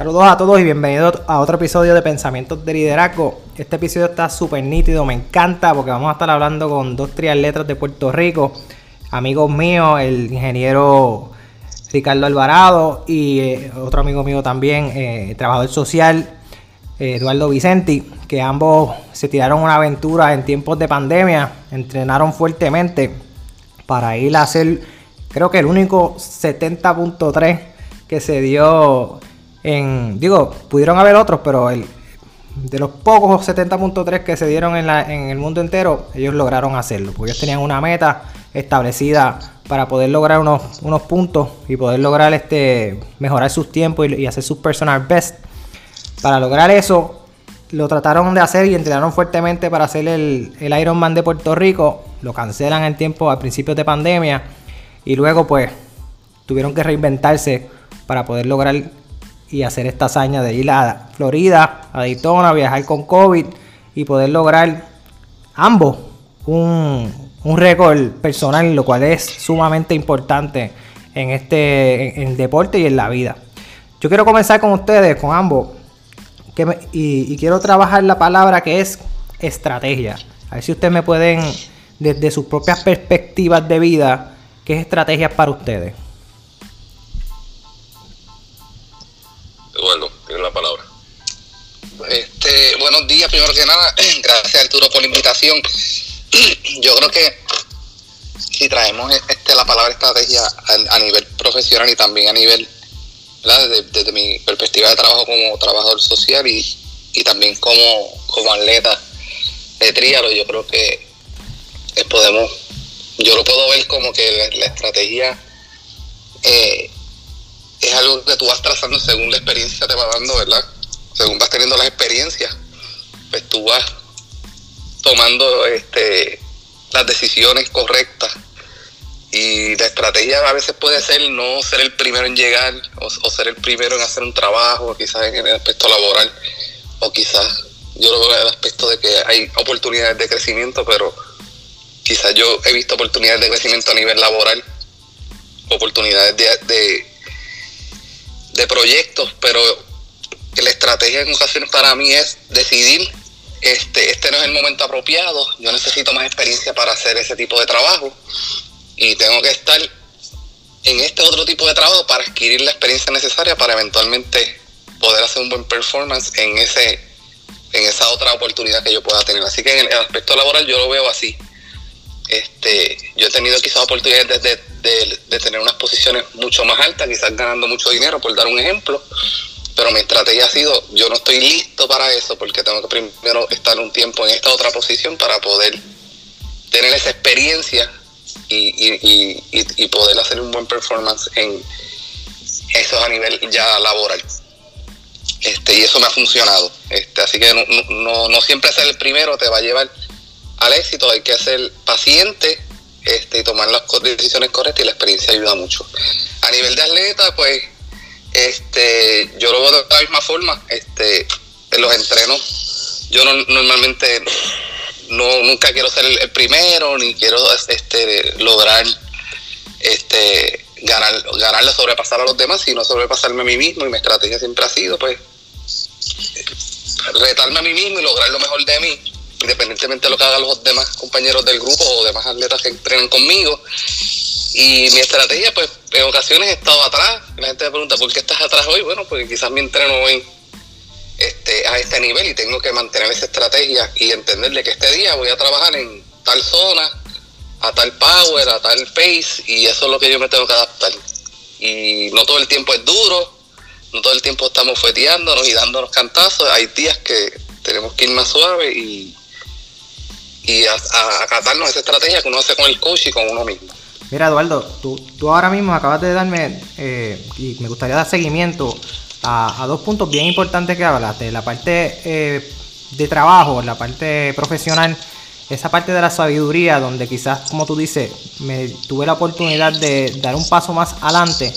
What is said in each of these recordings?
Saludos a todos y bienvenidos a otro episodio de Pensamientos de Liderazgo. Este episodio está súper nítido, me encanta porque vamos a estar hablando con dos triatletas de Puerto Rico, amigos míos, el ingeniero Ricardo Alvarado y eh, otro amigo mío también, eh, trabajador social, eh, Eduardo Vicenti, que ambos se tiraron una aventura en tiempos de pandemia, entrenaron fuertemente para ir a hacer, creo que el único 70.3 que se dio en, digo, pudieron haber otros, pero de los pocos 70.3 que se dieron en, el mundo entero, ellos lograron hacerlo, porque ellos tenían una meta establecida para poder lograr unos, unos puntos y poder lograr este mejorar sus tiempos y, hacer sus personal best. Para lograr eso, lo trataron de hacer y entrenaron fuertemente para hacer el, el Ironman de Puerto Rico. Lo cancelan en tiempo a principios de pandemia y luego pues tuvieron que reinventarse para poder lograr y hacer esta hazaña de ir a Florida, a Daytona, viajar con COVID y poder lograr ambos un, un récord personal, lo cual es sumamente importante en este en, deporte y en la vida. Yo quiero comenzar con ustedes, con ambos, y, quiero trabajar la palabra que es estrategia. A ver si ustedes me pueden, desde sus propias perspectivas de vida, qué es para ustedes. Este, buenos días, primero que nada, gracias Arturo por la invitación. yo creo que si traemos este, la palabra estrategia a, nivel profesional y también a nivel, Desde, mi perspectiva de trabajo como trabajador social y, también como, como atleta de trialo, yo creo que podemos, yo lo puedo ver como que la, estrategia eh, es algo que tú vas trazando según la experiencia te va dando, ¿verdad? Según vas teniendo las experiencias, pues tú vas tomando este, las decisiones correctas. Y la estrategia a veces puede ser no ser el primero en llegar o, ser el primero en hacer un trabajo, quizás en el aspecto laboral, o quizás yo lo veo en el aspecto de que hay oportunidades de crecimiento, pero quizás yo he visto oportunidades de crecimiento a nivel laboral, oportunidades de, de, de proyectos, pero la estrategia en ocasiones para mí es decidir este, este no es el momento apropiado, yo necesito más experiencia para hacer ese tipo de trabajo y tengo que estar en este otro tipo de trabajo para adquirir la experiencia necesaria para eventualmente poder hacer un buen performance en ese en esa otra oportunidad que yo pueda tener. Así que en el aspecto laboral yo lo veo así. Este, yo he tenido quizás oportunidades de, de tener unas posiciones mucho más altas, quizás ganando mucho dinero, por dar un ejemplo, pero mi estrategia ha sido, yo no estoy listo para eso porque tengo que primero estar un tiempo en esta otra posición para poder tener esa experiencia y, poder hacer un buen performance en eso a nivel ya laboral. Este, y eso me ha funcionado. Este, así que no, no, siempre ser el primero te va a llevar al éxito, hay que ser paciente este, y tomar las decisiones correctas y la experiencia ayuda mucho. A nivel de atleta, pues este, yo lo veo de la misma forma. Este, en los entrenos, yo no, normalmente no nunca quiero ser el, primero, ni quiero este, lograr este, ganar, ganarle, sobrepasar a los demás, sino sobrepasarme a mí mismo. Y mi estrategia siempre ha sido, pues, retarme a mí mismo y lograr lo mejor de mí, independientemente de lo que hagan los demás compañeros del grupo o demás atletas que entrenan conmigo. Y mi estrategia, pues, en ocasiones he estado atrás. La gente me pregunta, ¿por qué estás atrás hoy? Bueno, porque quizás mi entreno hoy este, a este nivel y tengo que mantener esa estrategia y entenderle que este día voy a trabajar en tal zona, a tal power, a tal pace, y eso es lo que yo me tengo que adaptar. Y no todo el tiempo es duro, no todo el tiempo estamos fueteándonos y dándonos cantazos. Hay días que tenemos que ir más suave y, y acatarnos esa estrategia que uno hace con el coach y con uno mismo. Mira, Eduardo, tú, tú ahora mismo acabas de darme, eh, y me gustaría dar seguimiento a, dos puntos bien importantes que hablaste. La parte eh, de trabajo, la parte profesional, esa parte de la sabiduría, donde quizás, como tú dices, me tuve la oportunidad de dar un paso más adelante,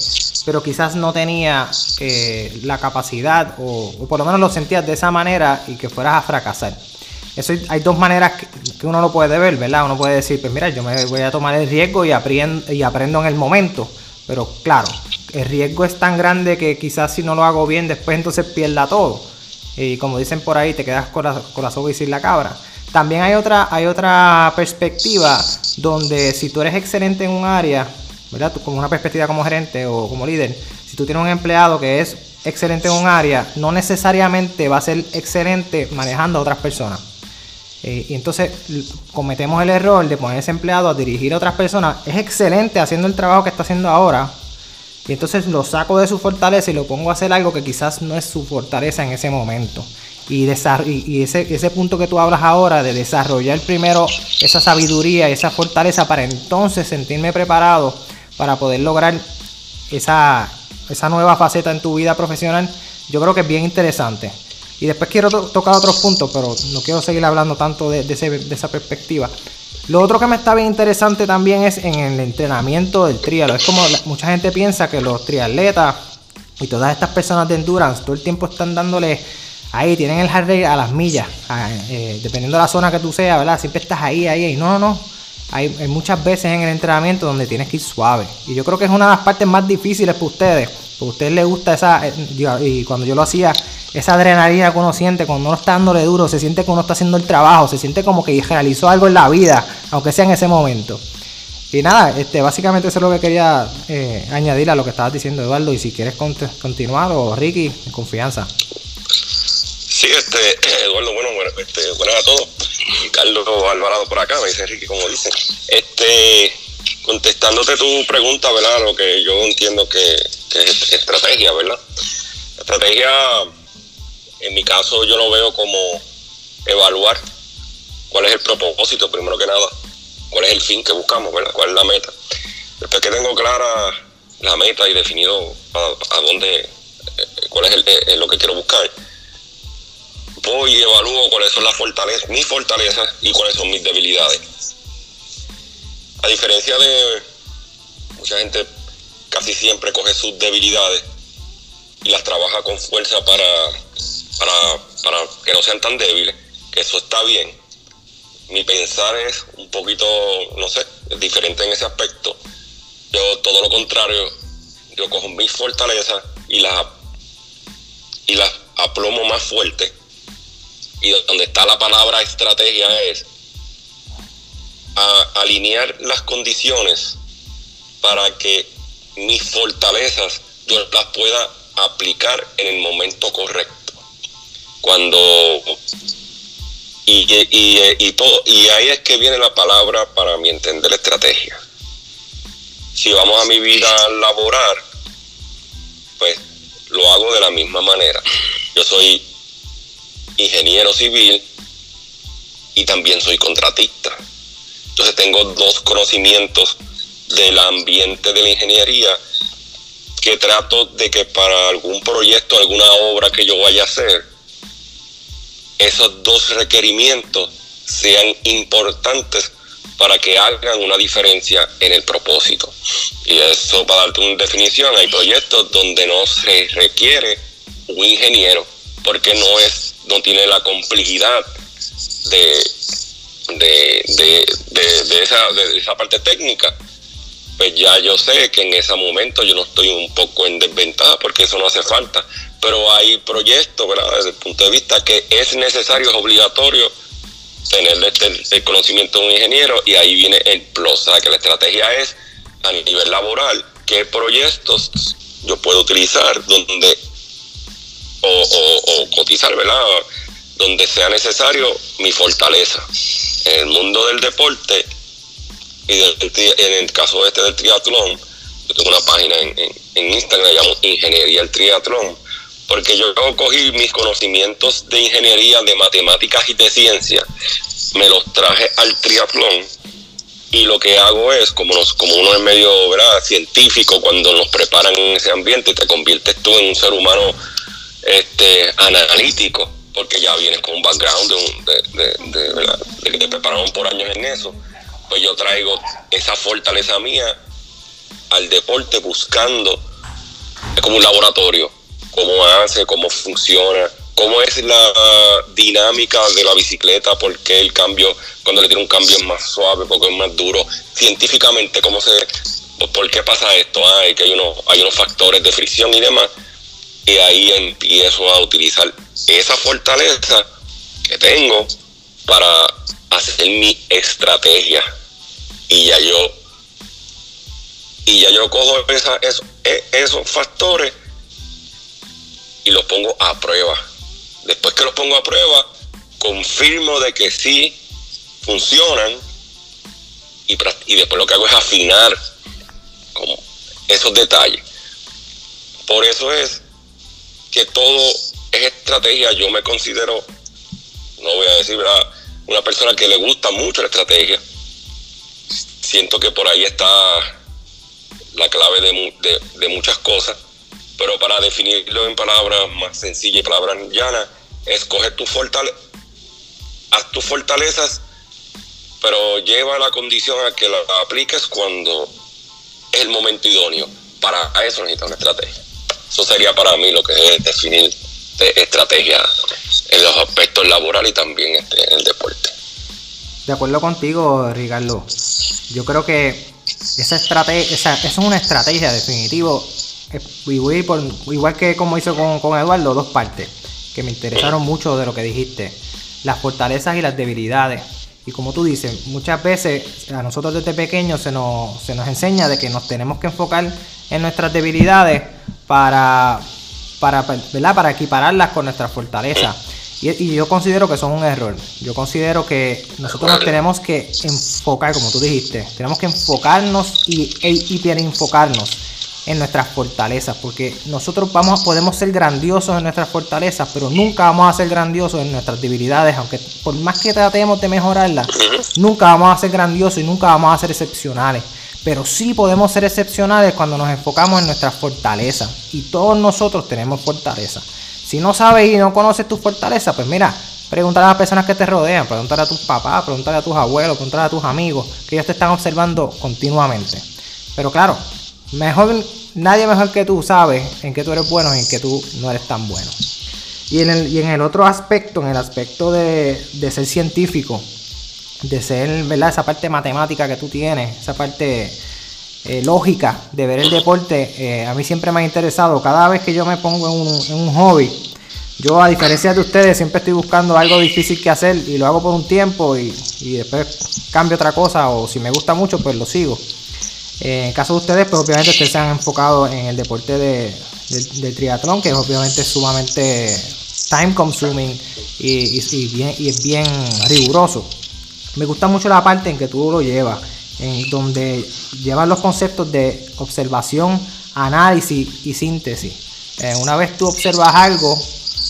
pero quizás no tenía eh, la capacidad, o, o por lo menos lo sentías de esa manera y que fueras a fracasar. Eso hay dos maneras que, uno lo puede ver, ¿verdad? Uno puede decir, pues mira, yo me voy a tomar el riesgo y aprendo, y aprendo en el momento. Pero claro, el riesgo es tan grande que quizás si no lo hago bien, después entonces pierda todo. Y como dicen por ahí, te quedas con la, con la soga y sin la cabra. También hay otra, hay otra perspectiva donde si tú eres excelente en un área, ¿verdad? como una perspectiva como gerente o como líder, si tú tienes un empleado que es excelente en un área, no necesariamente va a ser excelente manejando a otras personas. Eh, y entonces cometemos el error de poner ese empleado a dirigir a otras personas. Es excelente haciendo el trabajo que está haciendo ahora. Y entonces lo saco de su fortaleza y lo pongo a hacer algo que quizás no es su fortaleza en ese momento. Y, ese, punto que tú hablas ahora de desarrollar primero esa sabiduría esa fortaleza para entonces sentirme preparado para poder lograr esa nueva faceta en tu vida profesional, yo creo que es bien interesante. Y después quiero tocar otros puntos, pero no quiero seguir hablando tanto de, esa perspectiva. Lo otro que me está bien interesante también es en el entrenamiento del trialo. Es como mucha gente piensa que los triatletas y todas estas personas de endurance todo el tiempo están dándole ahí, tienen el hard rate a las millas, eh, dependiendo de la zona que tú seas, ¿verdad? Siempre estás ahí, ahí, ahí. No, no, no. Hay, muchas veces en el entrenamiento donde tienes que ir suave. Y yo creo que es una de las partes más difíciles para ustedes. Porque a ustedes les gusta esa. Eh, y cuando yo lo hacía, esa adrenalina que uno siente cuando uno está dándole duro, se siente que uno está haciendo el trabajo, se siente como que realizó algo en la vida, aunque sea en ese momento. Y nada, este, básicamente eso es lo que quería eh, añadir a lo que estabas diciendo, Eduardo. Y si quieres continuar, o Ricky, en confianza. Sí, este, Eduardo, bueno, bueno, este, buenas a todos. Carlos Alvarado por acá, me dice Ricky, como dice. Este, contestándote tu pregunta, ¿verdad? Lo que yo entiendo que, es estrategia, ¿verdad? Estrategia en mi caso yo lo veo como evaluar cuál es el propósito, primero que nada, cuál es el fin que buscamos, ¿verdad? cuál es la meta. Después que tengo clara la meta y definido a, dónde, eh, cuál es eh, lo que quiero buscar, voy y evalúo cuáles son las fortalezas, mis fortalezas y cuáles son mis debilidades. A diferencia de mucha gente casi siempre coge sus debilidades y las trabaja con fuerza para para, que no sean tan débiles, que eso está bien. Mi pensar es un poquito, no sé, diferente en ese aspecto. Yo todo lo contrario, yo cojo mis fortalezas y las, y las aplomo más fuerte. Y donde está la palabra estrategia es alinear las condiciones para que mis fortalezas yo las pueda aplicar en el momento correcto cuando y, y, todo, y ahí es que viene la palabra para mi entender estrategia. Si vamos a mi vida laboral, pues lo hago de la misma manera. Yo soy ingeniero civil y también soy contratista. Entonces tengo dos conocimientos del ambiente de la ingeniería que trato de que para algún proyecto, alguna obra que yo vaya a hacer, esos dos requerimientos sean importantes para que hagan una diferencia en el propósito. Y eso, para darte una definición, hay proyectos donde no se requiere un ingeniero, porque no es, no tiene la complejidad de, de, esa, de esa parte técnica. Pues ya yo sé que en ese momento yo no estoy un poco en desventaja porque eso no hace falta pero hay proyectos, ¿verdad? Desde el punto de vista que es necesario, es obligatorio tener el conocimiento de un ingeniero y ahí viene el plus, o sea, que la estrategia es a nivel laboral, qué proyectos yo puedo utilizar donde o, cotizar, ¿verdad? Donde sea necesario mi fortaleza. En el mundo del deporte y en el caso este del triatlón, yo tengo una página en, en, en Instagram, llamo Ingeniería el Triatlón, porque yo cogí mis conocimientos de ingeniería, de matemáticas y de ciencia, me los traje al triatlón y lo que hago es, como, nos, como uno es medio ¿verdad? científico, cuando nos preparan en ese ambiente, te conviertes tú en un ser humano este, analítico, porque ya vienes con un background de, que te prepararon por años en eso, pues yo traigo esa fortaleza mía al deporte buscando, es como un laboratorio, cómo hace, cómo funciona, cómo es la dinámica de la bicicleta, por qué el cambio, cuando le tiene un cambio es más suave, porque es más duro, científicamente cómo se ¿por qué pasa esto? Ah, que hay unos factores de fricción y demás. Y ahí empiezo a utilizar esa fortaleza que tengo para hacer mi estrategia. Y ya yo, y ya yo cojo esa, e, esos factores y los pongo a prueba. Después que los pongo a prueba, confirmo de que sí funcionan y, y después lo que hago es afinar esos detalles. Por eso es que todo es estrategia. Yo me considero, no voy a decir, ¿verdad? una persona que le gusta mucho la estrategia. Siento que por ahí está la clave de, de muchas cosas. Pero para definirlo en palabras más sencillas y palabras llanas, escoge tus fortalezas, haz tus fortalezas, pero lleva la condición a que la apliques cuando es el momento idóneo. Para eso necesitas una estrategia. Eso sería para mí lo que es definir estrategia en los aspectos laborales y también este, en el deporte. De acuerdo contigo, Ricardo. Yo creo que esa estrategia, esa, es una estrategia definitivo. igual que como hizo con, con Eduardo, dos partes que me interesaron mucho de lo que dijiste. Las fortalezas y las debilidades. Y como tú dices, muchas veces a nosotros desde pequeños se nos, se nos enseña de que nos tenemos que enfocar en nuestras debilidades para, para, para equipararlas con nuestras fortalezas. Y, yo considero que son un error. Yo considero que nosotros nos tenemos que enfocar, como tú dijiste, tenemos que enfocarnos y e, hiperenfocarnos en nuestras fortalezas, porque nosotros vamos, podemos ser grandiosos en nuestras fortalezas, pero nunca vamos a ser grandiosos en nuestras debilidades, aunque por más que tratemos de mejorarlas, nunca vamos a ser grandiosos y nunca vamos a ser excepcionales. Pero sí podemos ser excepcionales cuando nos enfocamos en nuestras fortalezas. Y todos nosotros tenemos fortalezas. Si no sabes y no conoces tus fortalezas, pues mira, pregúntale a las personas que te rodean, pregúntale a tus papás, pregúntale a tus abuelos, pregúntale a tus amigos, que ellos te están observando continuamente. Pero claro, mejor, nadie mejor que tú sabe en qué tú eres bueno y en qué tú no eres tan bueno. Y en el, y en el otro aspecto, en el aspecto de, ser científico, de ser, ¿verdad? Esa parte matemática que tú tienes, esa parte eh, lógica de ver el deporte, eh, a mí siempre me ha interesado. Cada vez que yo me pongo en un, en un hobby, yo a diferencia de ustedes siempre estoy buscando algo difícil que hacer y lo hago por un tiempo y, y después cambio otra cosa o si me gusta mucho pues lo sigo. Eh, en caso de ustedes, pues obviamente ustedes se han enfocado en el deporte de, del triatlón, que es obviamente sumamente time consuming y, bien, y es bien riguroso. Me gusta mucho la parte en que tú lo llevas, en donde llevas los conceptos de observación, análisis y síntesis. Eh, una vez tú observas algo,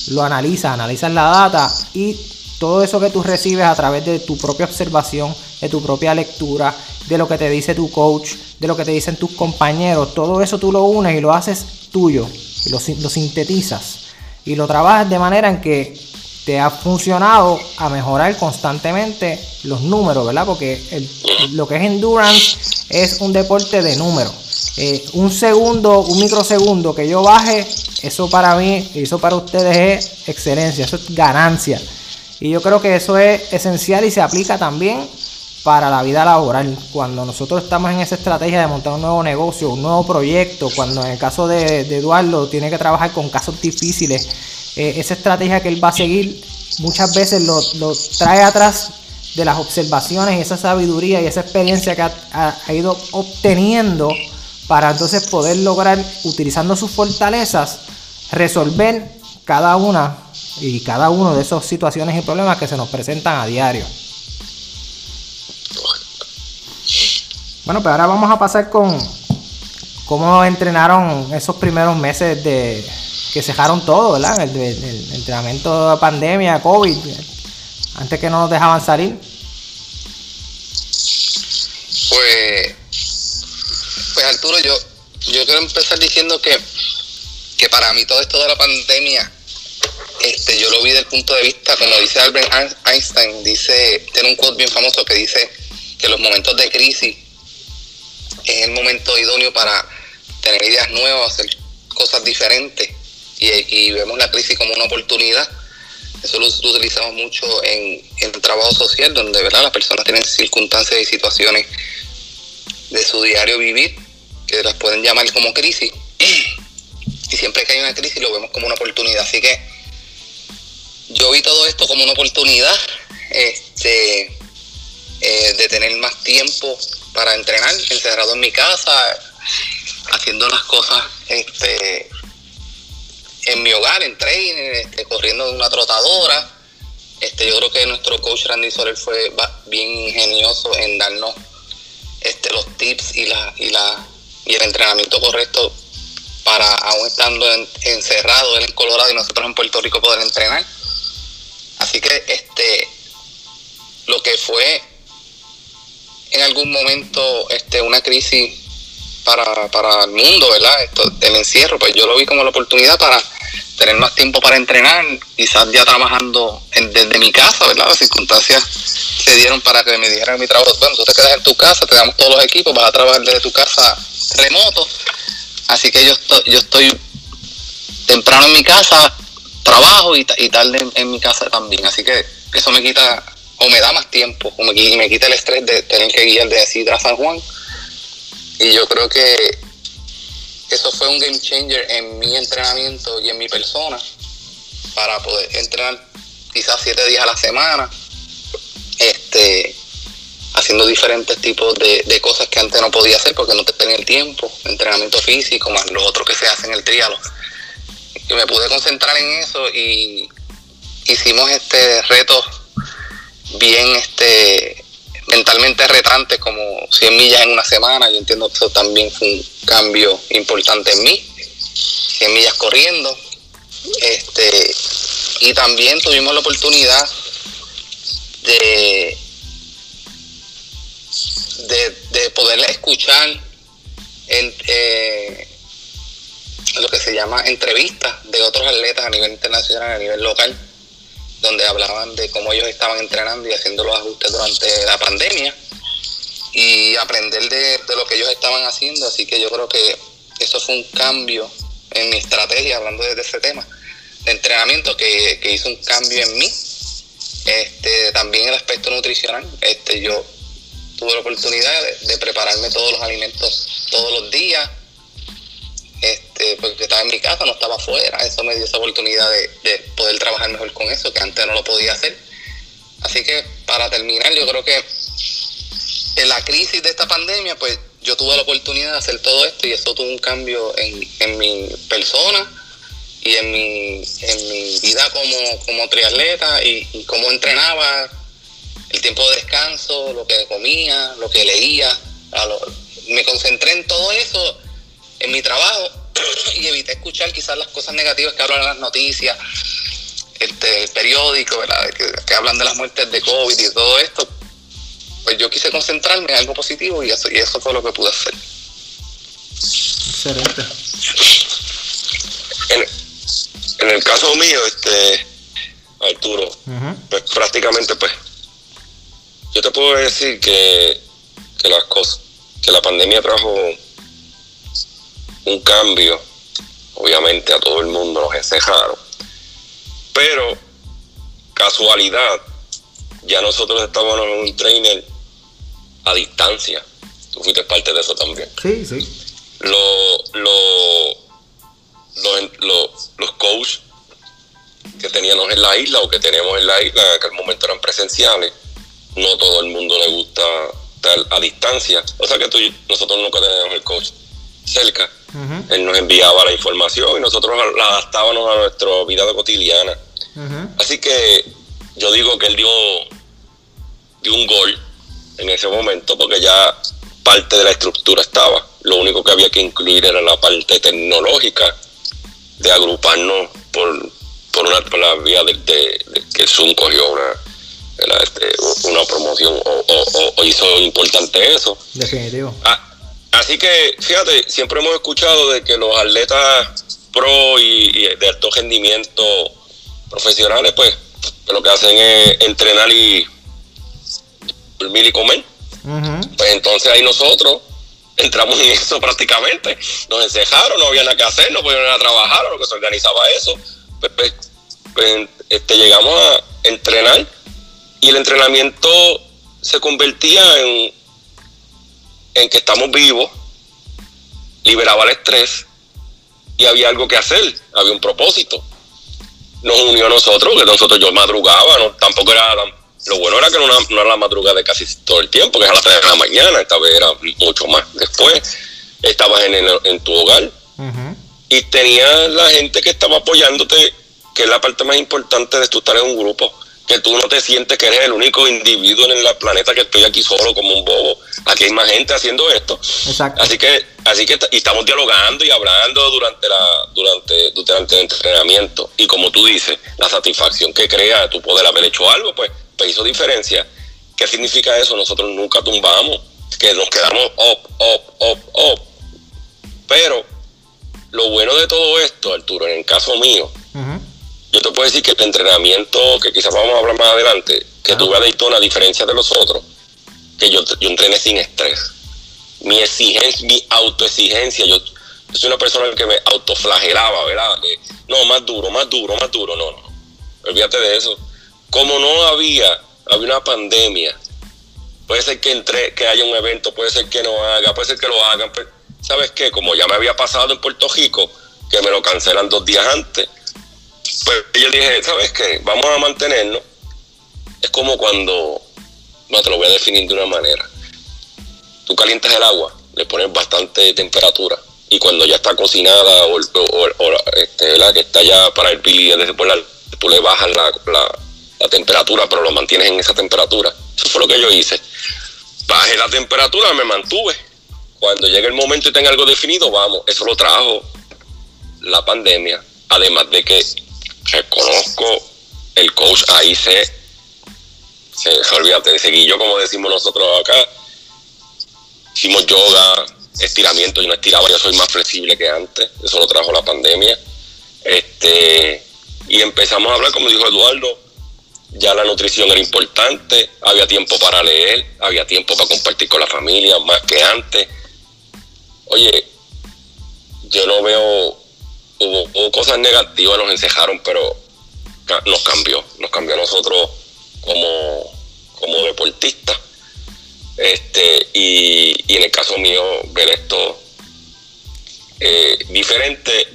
lo analizas, analizas la data y todo eso que tú recibes a través de tu propia observación, de tu propia lectura, de lo que te dice tu coach, de lo que te dicen tus compañeros, todo eso tú lo unes y lo haces tuyo, y lo, sintetizas y lo trabajas de manera en que te ha funcionado a mejorar constantemente los números, ¿verdad? Porque lo que es endurance es un deporte de números. Eh, un segundo, un microsegundo que yo baje, eso para mí eso para ustedes es excelencia, eso es ganancia. Y yo creo que eso es esencial y se aplica también para la vida laboral. Cuando nosotros estamos en esa estrategia de montar un nuevo negocio, un nuevo proyecto, cuando en el caso de, Eduardo tiene que trabajar con casos difíciles, eh, esa estrategia que él va a seguir muchas veces lo, trae atrás de las observaciones y esa sabiduría y esa experiencia que ha, ido obteniendo para entonces poder lograr, utilizando sus fortalezas, resolver cada una y cada uno de esas situaciones y problemas que se nos presentan a diario. Bueno, pues ahora vamos a pasar con cómo entrenaron esos primeros meses de que cejaron todo, ¿verdad? El, entrenamiento de pandemia, COVID, antes que no nos dejaban salir. Pues, pues Arturo, yo, yo quiero empezar diciendo que, que para mí todo esto de la pandemia, este, yo lo vi desde el punto de vista, como dice Albert Einstein, dice, tiene un quote bien famoso que dice que los momentos de crisis es el momento idóneo para tener ideas nuevas, hacer cosas diferentes y, vemos la crisis como una oportunidad. Eso lo, utilizamos mucho en, el trabajo social, donde ¿verdad? las personas tienen circunstancias y situaciones de su diario vivir que las pueden llamar como crisis. Y siempre que hay una crisis lo vemos como una oportunidad. Así que yo vi todo esto como una oportunidad este, eh, de tener más tiempo para entrenar, encerrado en mi casa, haciendo las cosas este, en mi hogar, en training, este, corriendo de una trotadora. Este, yo creo que nuestro coach Randy Soler fue bien ingenioso en darnos este, los tips y, la, y, la, y el entrenamiento correcto para, aún estando encerrado en Colorado y nosotros en Puerto Rico, poder entrenar. Así que este, lo que fue en algún momento este, una crisis para, para el mundo, ¿verdad? Esto, el encierro, pues yo lo vi como la oportunidad para tener más tiempo para entrenar, quizás ya trabajando desde mi casa, ¿verdad? Las circunstancias se dieron para que me dijeran mi trabajo, bueno, tú te quedas en tu casa, te damos todos los equipos, vas a trabajar desde tu casa remoto. Así que yo estoy, yo estoy temprano en mi casa, trabajo y, tarde en, mi casa también. Así que eso me quita, o me da más tiempo, o me, me quita el estrés de tener que guiar de Sidra a San Juan. Y yo creo que eso fue un game changer en mi entrenamiento y en mi persona para poder entrenar quizás siete días a la semana, este, haciendo diferentes tipos de, cosas que antes no podía hacer porque no tenía el tiempo, entrenamiento físico, más lo otro que se hace en el trialo. Y me pude concentrar en eso y hicimos este reto bien este mentalmente retante como 100 millas en una semana. Yo entiendo que eso también fue un cambio importante en mí. 100 millas corriendo. Este, y también tuvimos la oportunidad de, de, poder escuchar en, eh, lo que se llama entrevistas de otros atletas a nivel internacional, a nivel local donde hablaban de cómo ellos estaban entrenando y haciendo los ajustes durante la pandemia y aprender de, lo que ellos estaban haciendo. Así que yo creo que eso fue un cambio en mi estrategia, hablando de ese tema de entrenamiento, que, hizo un cambio en mí. Este, también el aspecto nutricional. Este, yo tuve la oportunidad de prepararme todos los alimentos todos los días este, porque estaba en mi casa, no estaba afuera, eso me dio esa oportunidad de, poder trabajar mejor con eso, que antes no lo podía hacer. Así que para terminar, yo creo que en la crisis de esta pandemia, pues yo tuve la oportunidad de hacer todo esto y eso tuvo un cambio en, mi persona y en mi, vida como, triatleta y cómo entrenaba, el tiempo de descanso, lo que comía, lo que leía. me concentré en todo eso en mi trabajo y evité escuchar quizás las cosas negativas que hablan en las noticias, este, el periódico, ¿verdad? Que, hablan de las muertes de COVID y todo esto. Pues yo quise concentrarme en algo positivo y eso, y eso fue lo que pude hacer. Excelente. En, el caso mío, este Arturo, pues prácticamente pues yo te puedo decir que, que las cosas, que la pandemia trajo un cambio. Obviamente a todo el mundo nos encejaron. Pero, casualidad, ya nosotros estábamos en un trainer a distancia. Tú fuiste parte de eso también. Sí, sí. Lo, lo, los coaches que teníamos en la isla o que tenemos en la isla, en aquel momento eran presenciales, no todo el mundo le gusta estar a distancia. O sea que tú, nosotros nunca tenemos el coach cerca. Él nos enviaba la información y nosotros la adaptábamos a nuestra vida cotidiana. Así que yo digo que él dio, dio un gol en ese momento porque ya parte de la estructura estaba. Lo único que había que incluir era la parte tecnológica de agruparnos por, por una la vía de, que Zoom cogió una, este, una promoción o, hizo importante eso. Definitivo. Ah, Así que, fíjate, siempre hemos escuchado de que los atletas pro y, de alto rendimiento profesionales, pues, lo que hacen es entrenar y dormir y comer. Pues entonces ahí nosotros entramos en eso prácticamente. Nos encejaron, no había nada que hacer, no podían ir a trabajar, lo que se organizaba eso. Pues, pues, pues, este, llegamos a entrenar y el entrenamiento se convertía en en que estamos vivos, liberaba el estrés y había algo que hacer, había un propósito. Nos unió a nosotros, que nosotros yo madrugaba, no, tampoco era lo bueno era que no, era la madrugada de casi todo el tiempo, que es a las 3 de la mañana, esta vez era mucho más después. Estabas en, en tu hogar y tenías la gente que estaba apoyándote, que es la parte más importante de tu estar en un grupo que tú no te sientes que eres el único individuo en el planeta que estoy aquí solo como un bobo. Aquí hay más gente haciendo esto. Exacto. Así que, así que y estamos dialogando y hablando durante la, durante, durante el entrenamiento. Y como tú dices, la satisfacción que crea tu poder haber hecho algo, pues, pues hizo diferencia. ¿Qué significa eso? Nosotros nunca tumbamos, que nos quedamos up, up, up, up. Pero lo bueno de todo esto, Arturo, en el caso mío, yo te puedo decir que el entrenamiento, que quizás vamos a hablar más adelante, que tuve a Daytona, a diferencia de los otros, que yo, yo entrené sin estrés. Mi exigencia, mi autoexigencia, yo, soy una persona que me autoflagelaba, ¿verdad? no, más duro, más duro, más duro, no, no. Olvídate de eso. Como no había, había una pandemia, puede ser que entre, que haya un evento, puede ser que no haga, puede ser que lo hagan. Pues, ¿Sabes qué? Como ya me había pasado en Puerto Rico, que me lo cancelan dos días antes, pues yo dije, ¿sabes qué? Vamos a mantenernos. Es como cuando, no te lo voy a definir de una manera. Tú calientas el agua, le pones bastante temperatura y cuando ya está cocinada o, este, la que está ya para hervir y tú le bajas la, la, temperatura, pero lo mantienes en esa temperatura. Eso fue lo que yo hice. Bajé la temperatura, me mantuve. Cuando llegue el momento y tenga algo definido, vamos. Eso lo trajo la pandemia. Además de que reconozco el coach ahí se, se olvídate, seguí yo como decimos nosotros acá. Hicimos yoga, estiramiento, yo no estiraba, yo soy más flexible que antes, eso lo trajo la pandemia. Este, y empezamos a hablar, como dijo Eduardo, ya la nutrición era importante, había tiempo para leer, había tiempo para compartir con la familia, más que antes. Oye, yo no veo hubo, cosas negativas, nos encejaron, pero nos cambió, nos cambió a nosotros como, como deportistas. Este, y, en el caso mío, ver esto eh, diferente.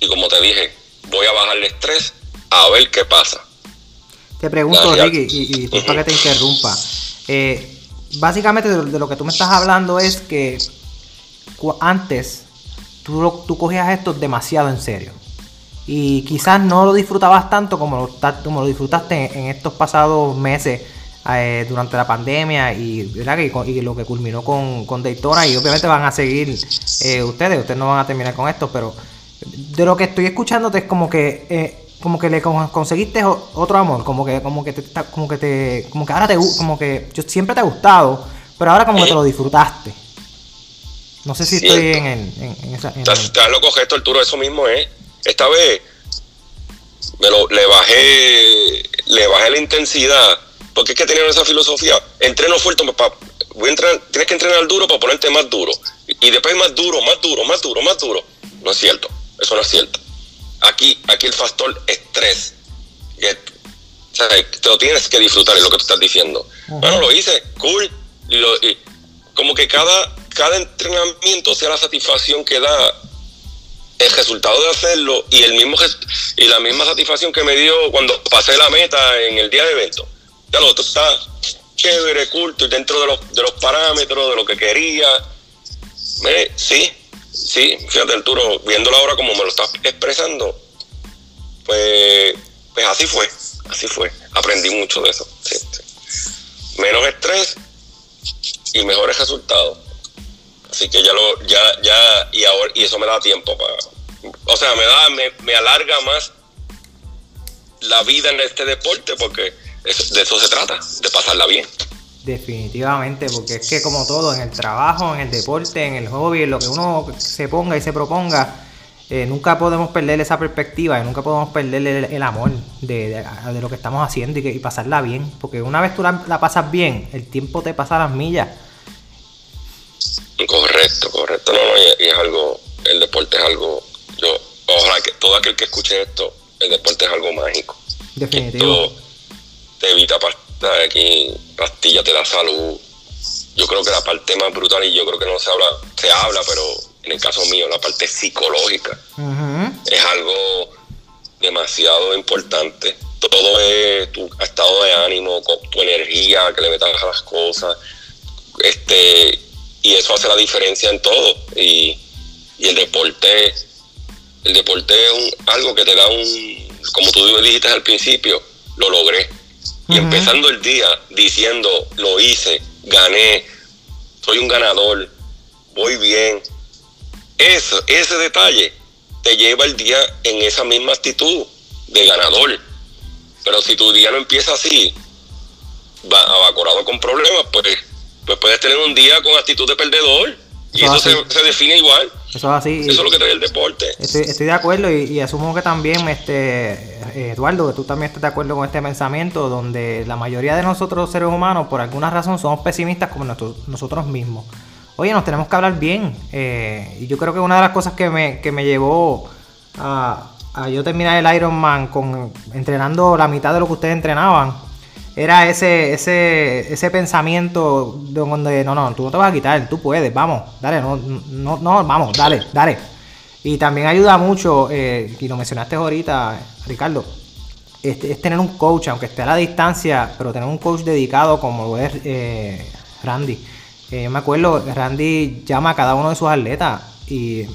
Y como te dije, voy a bajar el estrés a ver qué pasa. Te pregunto, Ricky, y, y que te interrumpa. Eh, básicamente de, lo que tú me estás hablando es que antes tú, tú cogías esto demasiado en serio. Y quizás no lo disfrutabas tanto como lo, como lo disfrutaste en, estos pasados meses eh, durante la pandemia y, ¿verdad? y, lo que culminó con, con, Daytona. Y obviamente van a seguir eh, ustedes, ustedes no van a terminar con esto, pero de lo que estoy escuchándote es como que... Eh, como que le conseguiste otro amor, como que, como que te, como que te, como que ahora te, como que yo siempre te ha gustado, pero ahora como que te lo disfrutaste. No sé si estoy en, en, esa. Estás lo correcto, Arturo, eso mismo es. Esta vez me lo, le bajé le bajé la intensidad, porque es que tenían esa filosofía. Entreno fuerte, voy a entrenar, tienes que entrenar duro para ponerte más duro. Y, después más duro, más duro, más duro, más duro. No es cierto, eso no es cierto. Aquí, aquí el factor estrés. Que, te lo tienes que disfrutar, es lo que tú estás diciendo. Bueno, lo hice, cool. y como que cada cada entrenamiento sea la satisfacción que da el resultado de hacerlo y el mismo y la misma satisfacción que me dio cuando pasé la meta en el día de evento. Ya lo otro está chévere, culto y dentro de los, de los parámetros, de lo que quería. sí, sí, fíjate Arturo, viéndolo ahora como me lo estás expresando, pues, pues así fue, así fue. Aprendí mucho de eso. Menos estrés y mejores resultados. Así que ya lo, ya, ya, y ahora, y eso me da tiempo para, o sea, me da, me, alarga más la vida en este deporte porque de eso se trata, de pasarla bien. Definitivamente, porque es que como todo, en el trabajo, en el deporte, en el hobby, en lo que uno se ponga y se proponga, eh, nunca podemos perder esa perspectiva, y nunca podemos perder el, amor de, lo que estamos haciendo y, pasarla bien, porque una vez tú la, la pasas bien, el tiempo te pasa las millas Correcto, correcto. No, no, y, es algo, el deporte es algo, yo, ojalá que todo aquel que escuche esto, el deporte es algo mágico. Definitivo. te evita aquí, pastillas, te da salud. yo creo que la parte más brutal, y yo creo que no se habla, se habla, pero en el caso mío, la parte psicológica es algo demasiado importante. Todo es tu estado de ánimo, tu energía que le metas a las cosas. Este, y eso hace la diferencia en todo. Y, y el deporte, el deporte es algo que te da un, como tú dijiste al principio, lo logré. Y empezando el día diciendo, lo hice, gané, soy un ganador, voy bien. Eso, ese detalle te lleva el día en esa misma actitud de ganador. Pero si tu día no empieza así, va abacorado con problemas, pues, pues puedes tener un día con actitud de perdedor. y eso se, define igual. Eso es así. Eso es lo que trae el deporte. Estoy, de acuerdo y, asumo que también, este Eduardo, que tú también estás de acuerdo con este pensamiento, donde la mayoría de nosotros seres humanos, por alguna razón, somos pesimistas como nosotros mismos. Oye, nos tenemos que hablar bien. Eh, y yo creo que una de las cosas que me, que me llevó a, a yo terminar el Ironman con entrenando la mitad de lo que ustedes entrenaban era ese, ese, ese pensamiento donde no, no, tú no te vas a quitar, tú puedes, vamos, dale, no, no, no vamos, dale, dale. Y también ayuda mucho, eh, y lo mencionaste ahorita, Ricardo, es, tener un coach, aunque esté a la distancia, pero tener un coach dedicado como lo es eh, Randy. Eh, yo me acuerdo, Randy llama a cada uno de sus atletas y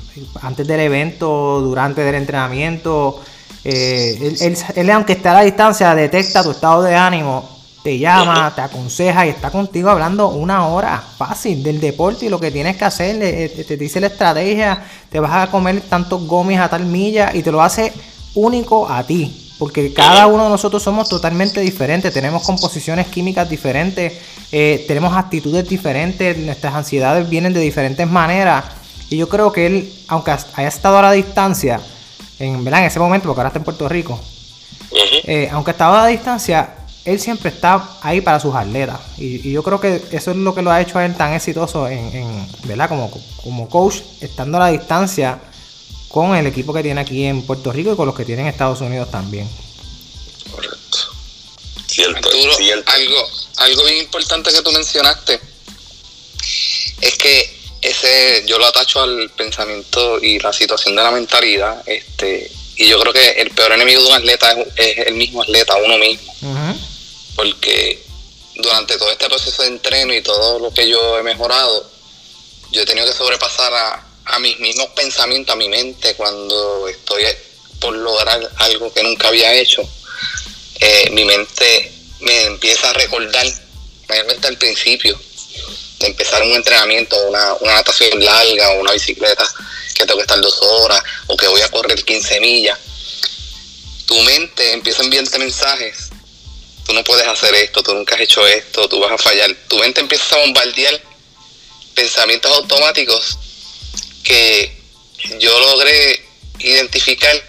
antes del evento, durante el entrenamiento, eh, él, aunque esté a la distancia, detecta tu estado de ánimo, te llama, te aconseja y está contigo hablando una hora fácil del deporte y lo que tienes que hacer, te dice la estrategia, te vas a comer tantos gomis a tal milla y te lo hace único a ti. Porque cada uno de nosotros somos totalmente diferentes, tenemos composiciones químicas diferentes, eh, tenemos actitudes diferentes, nuestras ansiedades vienen de diferentes maneras. Y yo creo que él, aunque haya estado a la distancia, en, ¿verdad? en ese momento, porque ahora está en Puerto Rico, eh, aunque estaba a la distancia, él siempre está ahí para sus atletas. Y, yo creo que eso es lo que lo ha hecho a él tan exitoso en, ¿verdad? Como, como coach, estando a la distancia con el equipo que tiene aquí en Puerto Rico y con los que tiene en Estados Unidos también. Correcto. Cierto, Algo, algo bien importante que tú mencionaste es que ese yo lo atacho al pensamiento y la situación de la mentalidad este y yo creo que el peor enemigo de un atleta es, el mismo atleta uno mismo. Porque durante todo este proceso de entreno y todo lo que yo he mejorado yo he tenido que sobrepasar a, mis mismos pensamientos a mi mente cuando estoy por lograr algo que nunca había hecho. Eh, mi mente me empieza a recordar mayormente al principio empezar un entrenamiento, una, una natación larga o una bicicleta que tengo que estar dos horas o que voy a correr 15 millas, tu mente empieza a enviarte mensajes. Tú no puedes hacer esto, tú nunca has hecho esto, tú vas a fallar. Tu mente empieza a bombardear pensamientos automáticos que yo logré identificar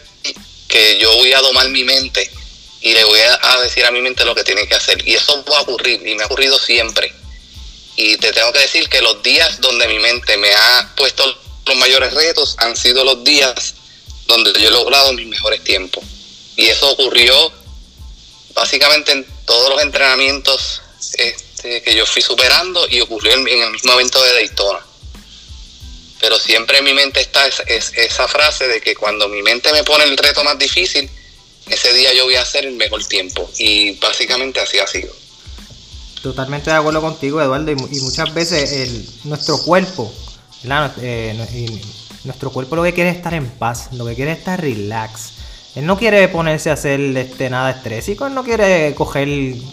que yo voy a domar mi mente y le voy a decir a mi mente lo que tiene que hacer. Y eso va a ocurrir y me ha ocurrido siempre. Y te tengo que decir que los días donde mi mente me ha puesto los mayores retos han sido los días donde yo he logrado mis mejores tiempos. Y eso ocurrió básicamente en todos los entrenamientos este, que yo fui superando y ocurrió en, el mismo evento de Daytona. Pero siempre en mi mente está esa frase de que cuando mi mente me pone el reto más difícil, ese día yo voy a hacer el mejor tiempo. Y básicamente así ha sido. Totalmente de acuerdo contigo, Eduardo. Y, muchas veces nuestro cuerpo, eh, nuestro cuerpo lo que quiere es estar en paz, lo que quiere es estar relax. Él no quiere ponerse a hacer este, nada estrésico, él no quiere coger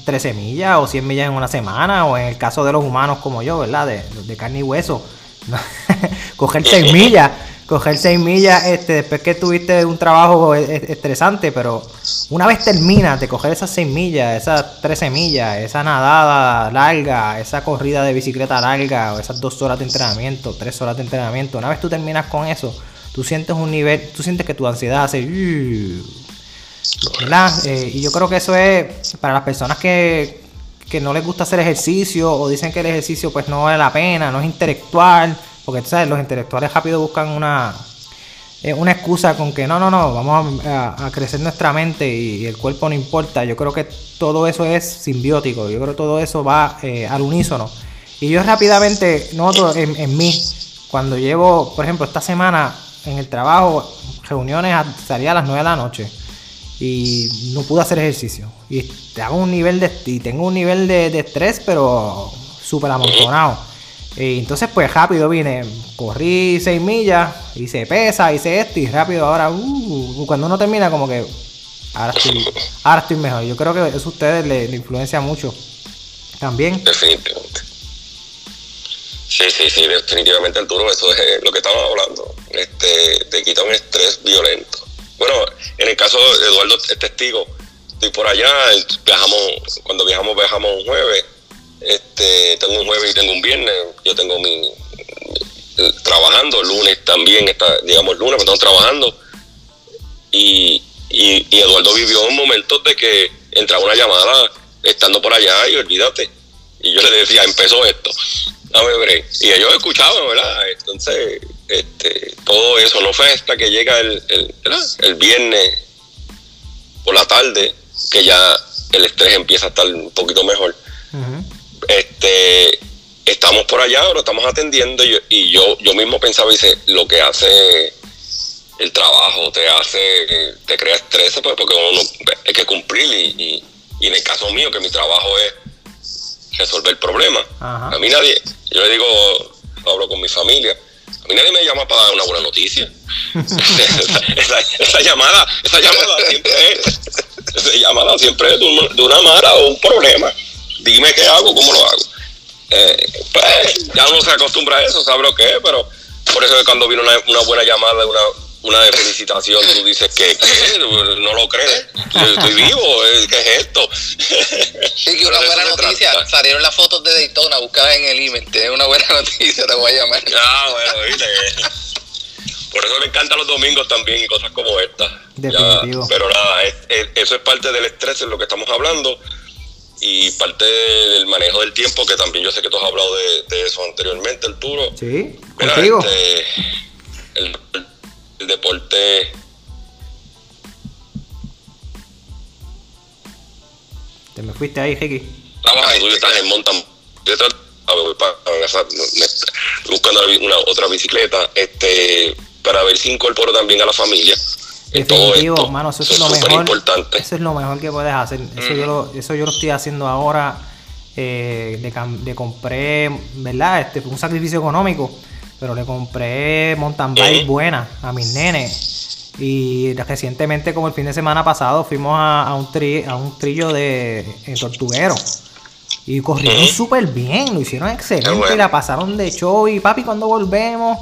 13 millas o 100 millas en una semana, o en el caso de los humanos como yo, ¿verdad? De, de carne y hueso. coger 6 millas coger 6 millas este, después que tuviste un trabajo e, e, estresante, pero una vez terminas de coger esas 6 millas, esas 13 millas, esa nadada larga, esa corrida de bicicleta larga, o esas 2 horas de entrenamiento, 3 horas de entrenamiento, una vez tú terminas con eso, tú sientes un nivel, tú sientes que tu ansiedad hace... ¿verdad? Eh, y yo creo que eso es para las personas que, que no les gusta hacer ejercicio o dicen que el ejercicio pues no vale la pena, no es intelectual porque sabes, los intelectuales rápido buscan una, eh, una excusa con que no, no, no, vamos a, crecer nuestra mente y, el cuerpo no importa. Yo creo que todo eso es simbiótico, yo creo que todo eso va eh, al unísono. Y yo rápidamente noto en, en mí, cuando llevo, por ejemplo, esta semana en el trabajo, reuniones, salía a las 9 de la noche y no pude hacer ejercicio. Y tengo un nivel de, y tengo un nivel de, de estrés, pero súper amontonado. Entonces, pues rápido vine, corrí 6 millas, hice pesa, hice esto y rápido ahora, uh, cuando uno termina, como que ahora estoy, ahora estoy mejor. Yo creo que eso a ustedes le, le influencia mucho también. Definitivamente. Sí, sí, sí, definitivamente Arturo, eso es eh, lo que estamos hablando. Este, te quita un estrés violento. Bueno, en el caso de Eduardo es testigo, estoy por allá, viajamos, cuando viajamos, viajamos un jueves, este, tengo un jueves y tengo un viernes, yo tengo mi, trabajando, lunes también, está, digamos lunes, estamos trabajando. Y, Eduardo vivió un momento de que entraba una llamada estando por allá y olvídate. Y yo le decía, empezó esto, dame break. Y ellos escuchaban, ¿verdad? Entonces, este, todo eso no fue hasta que llega el, el, viernes por la tarde que ya el estrés empieza a estar un poquito mejor. Ujú. Este, estamos por allá, lo estamos atendiendo y, yo- y yo, yo mismo pensaba, dice, lo que hace el trabajo te hace, te crea estrés, pues porque uno hay que cumplir y, y- y en el caso mío, que mi trabajo es resolver problemas. Ajá. A mí nadie, yo le digo, hablo con mi familia, a mí nadie me llama para dar una buena noticia. esa, esa- esa llamada, esa llamada siempre es, esa llamada siempre es de, un- de una mala o un problema. Dime qué hago, cómo lo hago. Eh, pues, ya uno se acostumbra a eso, sabe lo que es, pero por eso que cuando viene una, una buena llamada, una, una felicitación, tú dices que ¿qué? no lo crees, yo estoy vivo, eh, ¿qué es esto? Sí, que una buena noticia. trata. Salieron las fotos de Daytona, buscadas en el email. Tienes una buena noticia, te voy a llamar. Ah, bueno, viste. Por eso me encantan los domingos también y cosas como esta. Definitivo. pero nada, es- es- eso es parte del estrés, es lo que estamos hablando. Y parte del manejo del tiempo, que también yo sé que tú has hablado de, de eso anteriormente, Arturo. Sí, Mira, contigo. este, el, el deporte Te me fuiste ahí, Ricky. trabaja y tú estás en mountain buscando una otra bicicleta este para ver si incorporo también a la familia todo Definitivo, esto. mano, eso es lo mejor. importante Eso es lo mejor que puedes hacer. Eso, yo, lo, eso yo lo estoy haciendo ahora. Eh, le, compré, ¿verdad? Este fue un sacrificio económico, pero le compré mountain bike buena a mis nenes. Y recientemente, como el fin de semana pasado, fuimos a, a un, tri, a un trillo de Tortuguero. Y corrieron súper bien, lo hicieron excelente, bueno. y la pasaron de show. Y papi, cuando volvemos,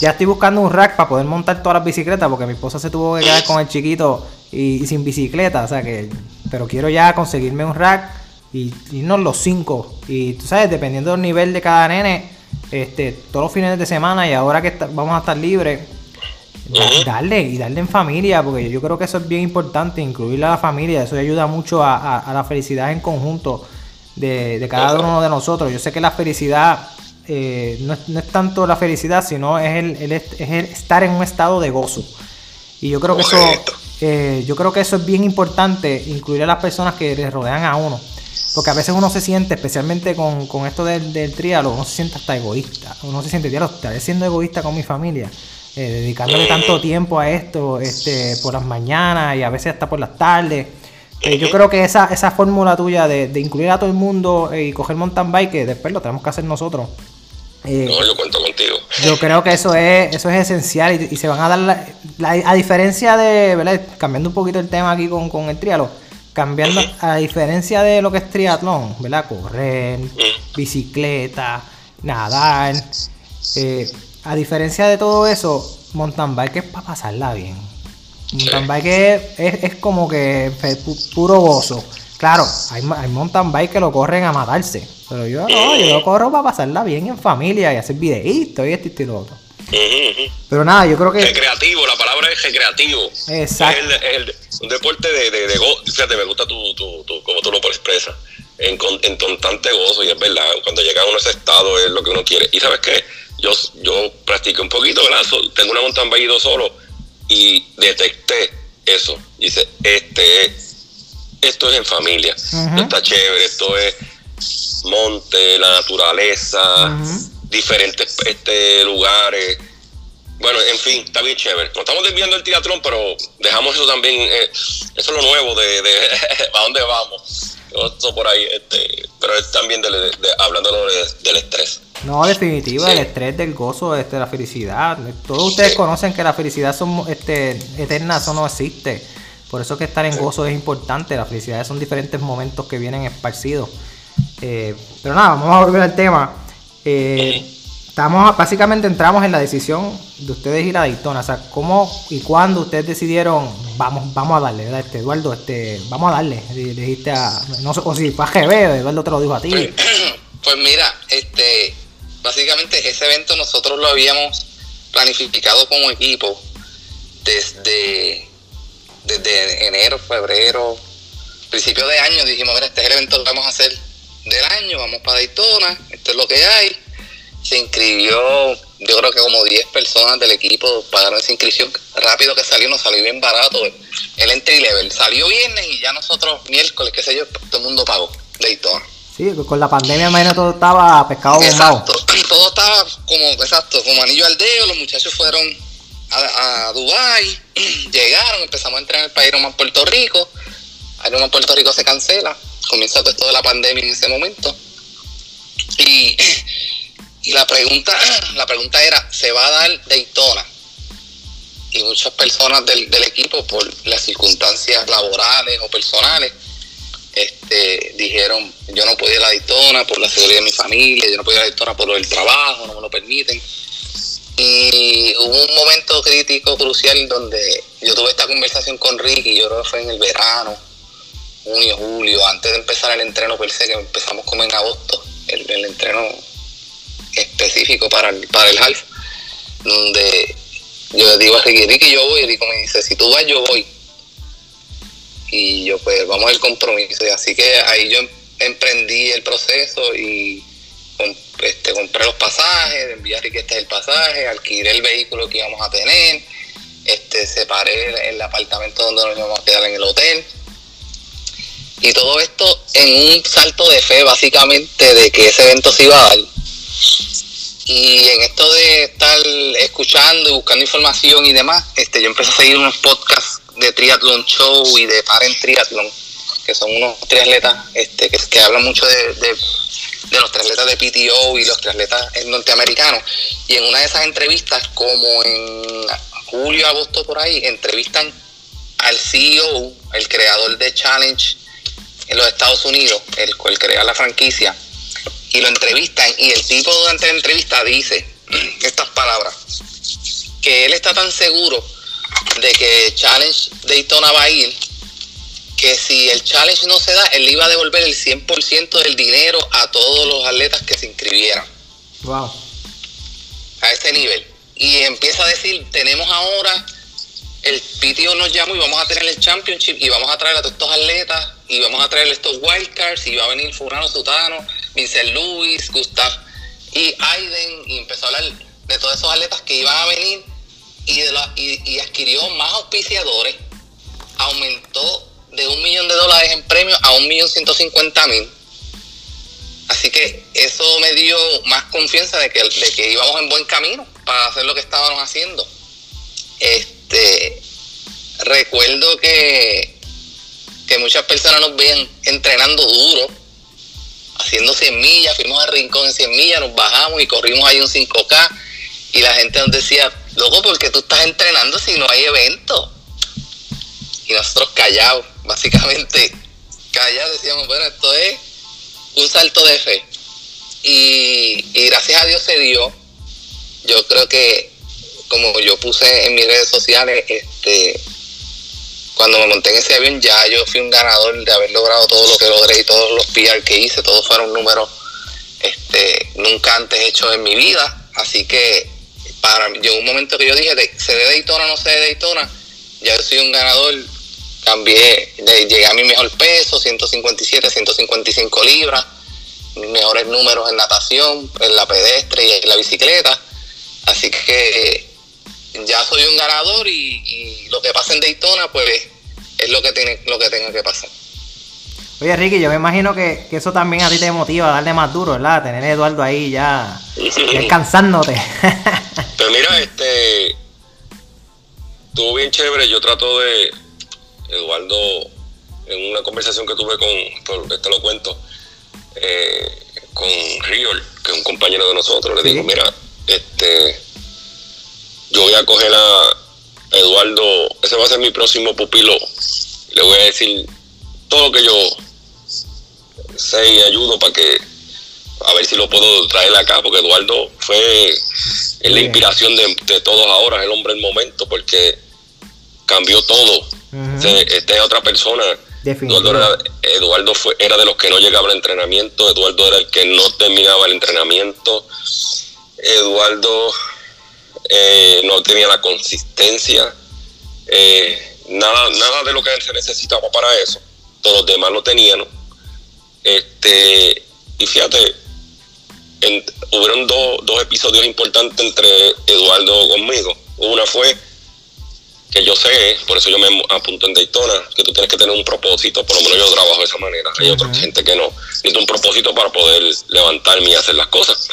ya estoy buscando un rack para poder montar todas las bicicletas, porque mi esposa se tuvo que quedar con el chiquito y, y sin bicicleta. O sea que, pero quiero ya conseguirme un rack y irnos los cinco. Y tú sabes, dependiendo del nivel de cada nene, este, todos los fines de semana y ahora que está- vamos a estar libres, darle y darle en familia, porque yo creo que eso es bien importante, incluir a la familia, eso ayuda mucho a, a- a la felicidad en conjunto de, de cada uno de nosotros. Yo sé que la felicidad eh, no, es, no es tanto la felicidad, sino es el, el es el estar en un estado de gozo. Y yo creo que eso, eh, yo creo que eso es bien importante, incluir a las personas que le rodean a uno. Porque a veces uno se siente, especialmente con, con esto del, del trialo, uno se siente hasta egoísta. Uno se siente, diablo, estaré siendo egoísta con mi familia. eh, dedicándole tanto tiempo a esto, este, por las mañanas y a veces hasta por las tardes. Eh, yo creo que esa, esa fórmula tuya de, de incluir a todo el mundo eh, y coger mountain bike, que después lo tenemos que hacer nosotros. Eh, no yo cuento contigo. yo creo que eso es eso es esencial y, y se van a dar la, la- a diferencia de ¿verdad? cambiando un poquito el tema aquí con, con el trialo cambiando a diferencia de lo que es triatlón verdad correr bicicleta nadar eh, a diferencia de todo eso mountain bike es para pasarla bien. Mountain bike es, es, es como que pu- puro gozo claro hay, hay mountain bike que lo corren a matarse pero yo no yo lo corro para pasarla bien en familia y hacer videitos y esto y lo otro pero nada, yo creo que. recreativo la palabra es recreativo Exacto. es, el- el- un deporte de, de, de go- fíjate me gusta tu, tu, tu- como tú lo expresas en, en constante gozo y es verdad cuando llega uno a ese estado es lo que uno quiere y sabes qué yo yo practiqué un poquito ¿verdad? Tengo una mountain bike y dos solo y detecté eso dice este es- esto es en familia esto está chévere esto es monte, la naturaleza, diferentes este, lugares. Bueno, en fin, está bien chévere. No estamos desviando el triatlón, pero dejamos eso también, eh, eso es lo nuevo de, de a dónde vamos. Eso por ahí, este, pero es también hablando del estrés. No, definitivo, el estrés del gozo, este, la felicidad. Todos ustedes conocen que la felicidad son, este, eterna, eso no existe. Por eso que estar en gozo es importante. La felicidad son diferentes momentos que vienen esparcidos. Eh, pero nada, vamos a volver al tema. Eh, estamos, básicamente entramos en la decisión de ustedes y la Daytona. O sea, ¿cómo y cuándo ustedes decidieron, vamos, vamos a darle, ¿verdad? Este, Eduardo, este, vamos a darle. Le dijiste a, no sé, o si fue a GB, Eduardo te lo dijo a ti. Pues, pues mira, este, básicamente ese evento nosotros lo habíamos planificado como equipo desde, desde enero, febrero, principio de año. Dijimos, mira, este es el evento que vamos a hacer del año, vamos para Daytona, esto es lo que hay. Se inscribió, yo creo que como 10 personas del equipo pagaron esa inscripción. Rápido que salió, nos salió bien barato el entry level. Salió viernes y ya nosotros, miércoles, qué sé yo, todo el mundo pagó Daytona. Sí, con la pandemia, imagino todo estaba pescado bombado. Exacto, todo estaba como, exacto, como anillo al dedo. Los muchachos fueron a, a Dubái, llegaron, empezamos a entrar en el país Ironman Puerto Rico. Ironman Puerto Rico se cancela, comienza todo esto de la pandemia en ese momento. Y, y la pregunta, la pregunta era, ¿se va a dar Daytona? Y muchas personas del, del equipo, por las circunstancias laborales o personales, este, dijeron, yo no puedo ir a la Daytona por la seguridad de mi familia, yo no puedo ir a la Daytona por el trabajo, no me lo permiten. Y hubo un momento crítico, crucial, donde yo tuve esta conversación con Ricky, yo creo que fue en el verano, junio, julio, antes de empezar el entreno per se, que empezamos como en agosto, el, el entreno específico para el, para el half, donde yo le digo a Ricky, Ricky, yo voy, y Ricky me dice, si tú vas, yo voy y yo pues vamos al compromiso. Y así que ahí yo emprendí el proceso y este, compré los pasajes, envié a Riquete el pasaje, alquilé el vehículo que íbamos a tener, este, separé el apartamento donde nos íbamos a quedar en el hotel. Y todo esto en un salto de fe, básicamente, de que ese evento se iba a dar. Y en esto de estar escuchando y buscando información y demás, este, yo empecé a seguir unos podcasts de Triathlon Show y de Paren Triathlon, que son unos triatletas este, que, hablan mucho de, los triatletas de PTO y los triatletas norteamericanos. Y en una de esas entrevistas, como en julio, agosto por ahí, entrevistan al CEO, el creador de Challenge en los Estados Unidos, el cual crea la franquicia, y lo entrevistan y el tipo durante la entrevista dice estas palabras, que él está tan seguro de que Challenge Daytona va a ir, que si el challenge no se da, él iba a devolver el 100% del dinero a todos los atletas que se inscribieran. Wow. A ese nivel. Y empieza a decir, tenemos ahora, el PTO nos llama y vamos a tener el championship y vamos a traer a todos estos atletas y vamos a traer estos wildcards y va a venir Furano Sutano, Vincent Lewis, Gustav y Aiden y empezó a hablar de todos esos atletas que iban a venir y, y, adquirió más auspiciadores, aumentó de un millón de dólares en premios a un millón ciento cincuenta mil. Así que eso me dio más confianza de que, de que íbamos en buen camino para hacer lo que estábamos haciendo. Este recuerdo que, que muchas personas nos ven entrenando duro, haciendo 100 millas, fuimos al rincón en 100 millas, nos bajamos y corrimos ahí un 5K y la gente nos decía, loco, porque tú estás entrenando si no hay evento? Y nosotros callados, básicamente callados, decíamos, bueno, esto es un salto de fe. Y, gracias a Dios se dio. Yo creo que, como yo puse en mis redes sociales, este cuando me monté en ese avión ya yo fui un ganador de haber logrado todo lo que logré y todos los PR que hice, todos fueron números este, nunca antes hechos en mi vida. Así que para llegó un momento que yo dije, ¿se de Daytona o no se de Daytona? Ya yo soy un ganador, cambié, llegué a mi mejor peso, 157, 155 libras, mis mejores números en natación, en la pedestre y en la bicicleta. Así que ya soy un ganador y, lo que pasa en Daytona, pues es lo que tiene, lo que tenga que pasar. Oye, Ricky, yo me imagino que, eso también a ti te motiva a darle más duro, ¿verdad? Tener a Eduardo ahí ya descansándote. Pero mira, este. Estuvo bien chévere. Yo trato de. Eduardo, en una conversación que tuve con. Te lo cuento. Eh, con Riol, que es un compañero de nosotros, le digo: Mira, este. Yo voy a coger a Eduardo. Ese va a ser mi próximo pupilo. Le voy a decir todo lo que yo sé y ayudo para que a ver si lo puedo traer acá, porque Eduardo fue la inspiración de, todos ahora, el hombre del momento, porque cambió todo. Esta es otra persona. Eduardo, era, Eduardo fue, era de los que no llegaba al entrenamiento, Eduardo era el que no terminaba el entrenamiento, Eduardo eh, no tenía la consistencia, eh, nada, nada de lo que se necesitaba para eso, todos los demás lo tenían. Este, y fíjate, hubieron dos episodios importantes entre Eduardo conmigo. Una fue que yo sé, por eso yo me apunto en Daytona, que tú tienes que tener un propósito, por lo menos yo trabajo de esa manera. Hay otra gente que no. Necesito un propósito para poder levantarme y hacer las cosas.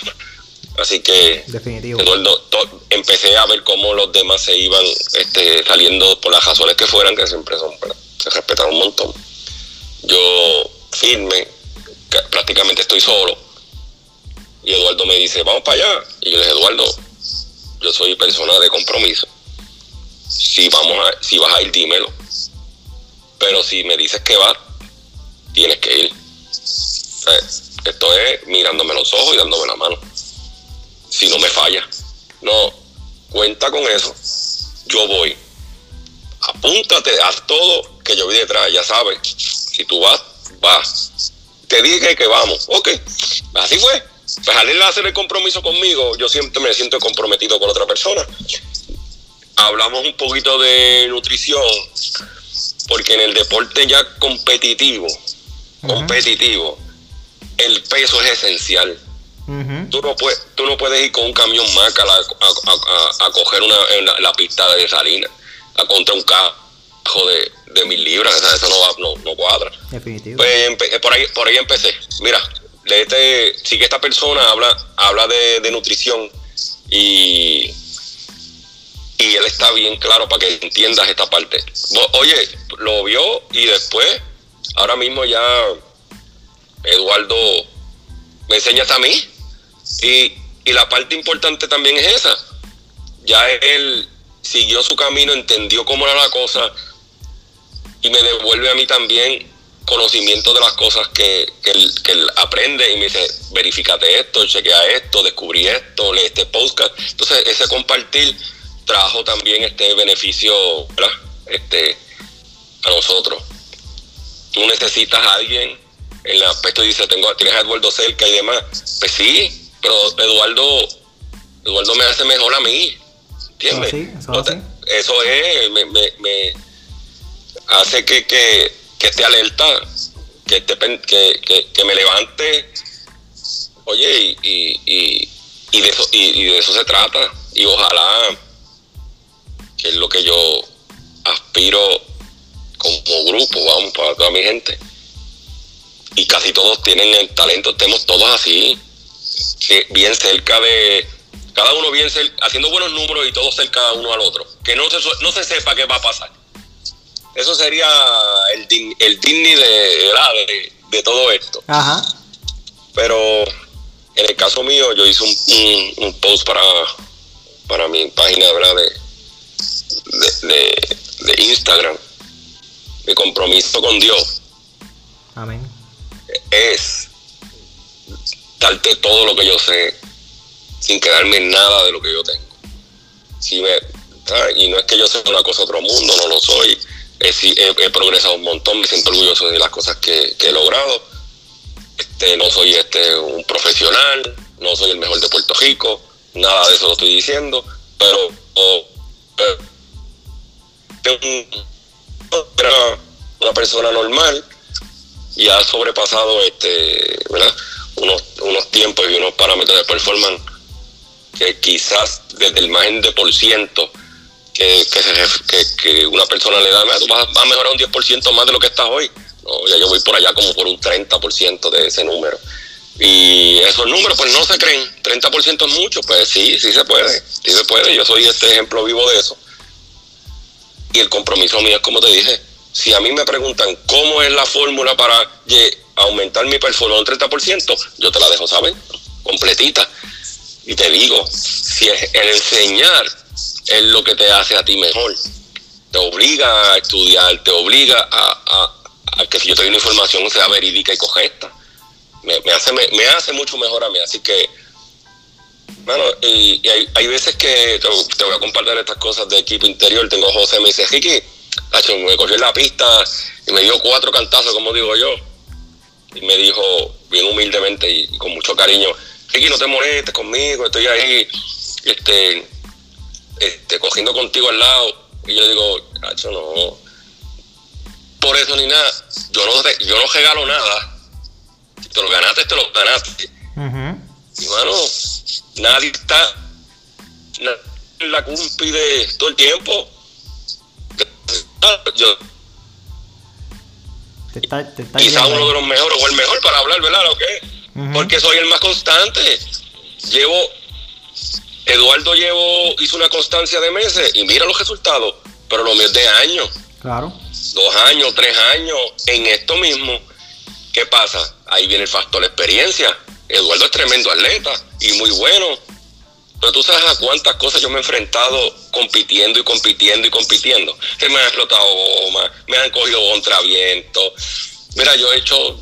Así que Eduardo, empecé a ver cómo los demás se iban este, saliendo por las razones que fueran, que siempre son, se respetan un montón. Yo firme, prácticamente estoy solo. Y Eduardo me dice, vamos para allá. Y yo le dije, Eduardo, yo soy persona de compromiso. Si, vamos a, si vas a ir, dímelo. Pero si me dices que vas, tienes que ir. esto es mirándome los ojos y dándome la mano. Si no me falla. No, cuenta con eso. Yo voy. Apúntate, haz todo que yo voy detrás, ya sabes. Si tú vas, vas te dije que vamos. Ok, así fue. Pues al hacer el compromiso conmigo, yo siempre me siento comprometido con otra persona. Hablamos un poquito de nutrición, porque en el deporte ya competitivo, competitivo, el peso es esencial. tú, no puedes, tú no puedes ir con un camión maca a, a, coger una, la pista de salina, a contra un cajo de, de mil libras, eso no, va, no, no cuadra. Definitivo. Pues eh, por ahí, por ahí empecé. Mira, este, sí que esta persona habla, habla de, nutrición y, y él está bien claro para que entiendas esta parte. Oye, lo vio y después, ahora mismo ya Eduardo me enseñas a mí y, y la parte importante también es esa. Ya él siguió su camino, entendió cómo era la cosa, y me devuelve a mí también conocimiento de las cosas que, él, aprende y me dice, verifícate esto, chequea esto, descubrí esto, lee este podcast. Entonces, ese compartir trajo también este beneficio Este, a nosotros. Tú necesitas a alguien en el aspecto dice, tengo, tienes a Eduardo cerca y demás. Pues sí, pero Eduardo, Eduardo me hace mejor a mí. ¿Entiendes? Eso, es, me, me hace que, que, esté alerta, que, que, que, me levante, oye, y, y, y, de eso, y, de eso se trata. Y ojalá, que es lo que yo aspiro como grupo, vamos, para toda mi gente. Y casi todos tienen el talento, estemos todos así, bien cerca de, cada uno bien cerca, haciendo buenos números y todos cerca uno al otro. Que no se, no se sepa qué va a pasar eso sería el, el Disney de, de, todo esto. Ajá. Pero en el caso mío, yo hice un, post para, para mi página ¿verdad? De, de, de, Instagram. Mi compromiso con Dios. Amén. Es darte todo lo que yo sé sin quedarme en nada de lo que yo tengo. Si me, y no es que yo sea una cosa otro mundo, no lo soy he, progresado un montón, me siento orgulloso de las cosas que, he logrado. Este, no soy este, un profesional, no soy el mejor de Puerto Rico, nada de eso lo estoy diciendo, pero una persona normal y ha sobrepasado este, Unos, tiempos y unos parámetros de performance que quizás desde el margen de por ciento que, que, una persona le da, tú vas a mejorar un 10% más de lo que estás hoy. No, ya yo voy por allá como por un 30% de ese número. Y esos números pues no se creen. 30% es mucho, pues sí, sí se puede. Sí se puede. Yo soy este ejemplo vivo de eso. Y el compromiso mío es como te dije, si a mí me preguntan cómo es la fórmula para aumentar mi performance un 30%, yo te la dejo saber, completita. Y te digo, si es el enseñar es lo que te hace a ti mejor, te obliga a estudiar, te obliga a, que si yo te doy una información sea verídica y correcta. Me, me hace, me, hace mucho mejor a mí, así que bueno, y, hay, veces que te, voy a compartir estas cosas de equipo interior. Tengo a José, me dice, Ricky, me cogió en la pista y me dio cuatro cantazos, como digo yo. Y me dijo, bien humildemente y con mucho cariño, Ricky, no te molestes conmigo, estoy ahí, este, este, cogiendo contigo al lado. Y yo digo, Hacho, no. Por eso ni nada, yo no, yo no regalo nada. Si te lo ganaste, te lo ganaste. Y mano, nadie está en la cúspide todo el tiempo yo quizá uno de los mejores o el mejor para hablar, ¿verdad? Porque soy el más constante. Llevo, Eduardo llevo, hizo una constancia de meses y mira los resultados, pero lo mío es de años. Claro. Dos años, tres años en esto mismo. ¿Qué pasa? Ahí viene el factor experiencia. Eduardo es tremendo atleta y muy bueno pero tú sabes a cuántas cosas yo me he enfrentado compitiendo y compitiendo y compitiendo. Se me han explotado bombas, me han cogido contraviento. Mira, yo he hecho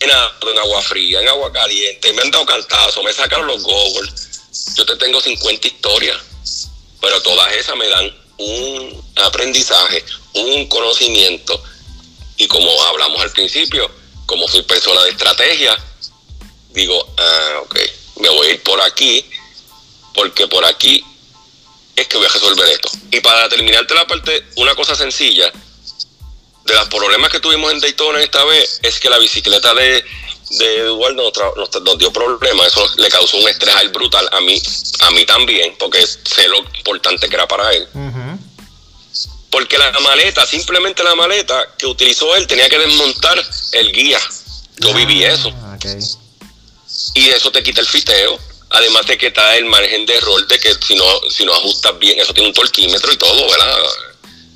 en, en agua fría, en agua caliente, me han dado cantazos, me sacaron los goggles. Yo te tengo 50 historias, pero todas esas me dan un aprendizaje, un conocimiento. Y como hablamos al principio, como soy persona de estrategia, digo, ah, ok, me voy a ir por aquí porque por aquí es que voy a resolver esto. Y para terminarte la parte, una cosa sencilla, de los problemas que tuvimos en Daytona esta vez, es que la bicicleta de, de Eduardo nos, dio problemas, eso le causó un estrés al brutal a mí, a mí también, porque sé lo importante que era para él. Porque la maleta, simplemente la maleta que utilizó él, tenía que desmontar el guía. Yo viví ah, eso. Y eso te quita el fiteo Además de que está el margen de error de que si no, si no ajustas bien, eso tiene un torquímetro y todo, ¿verdad?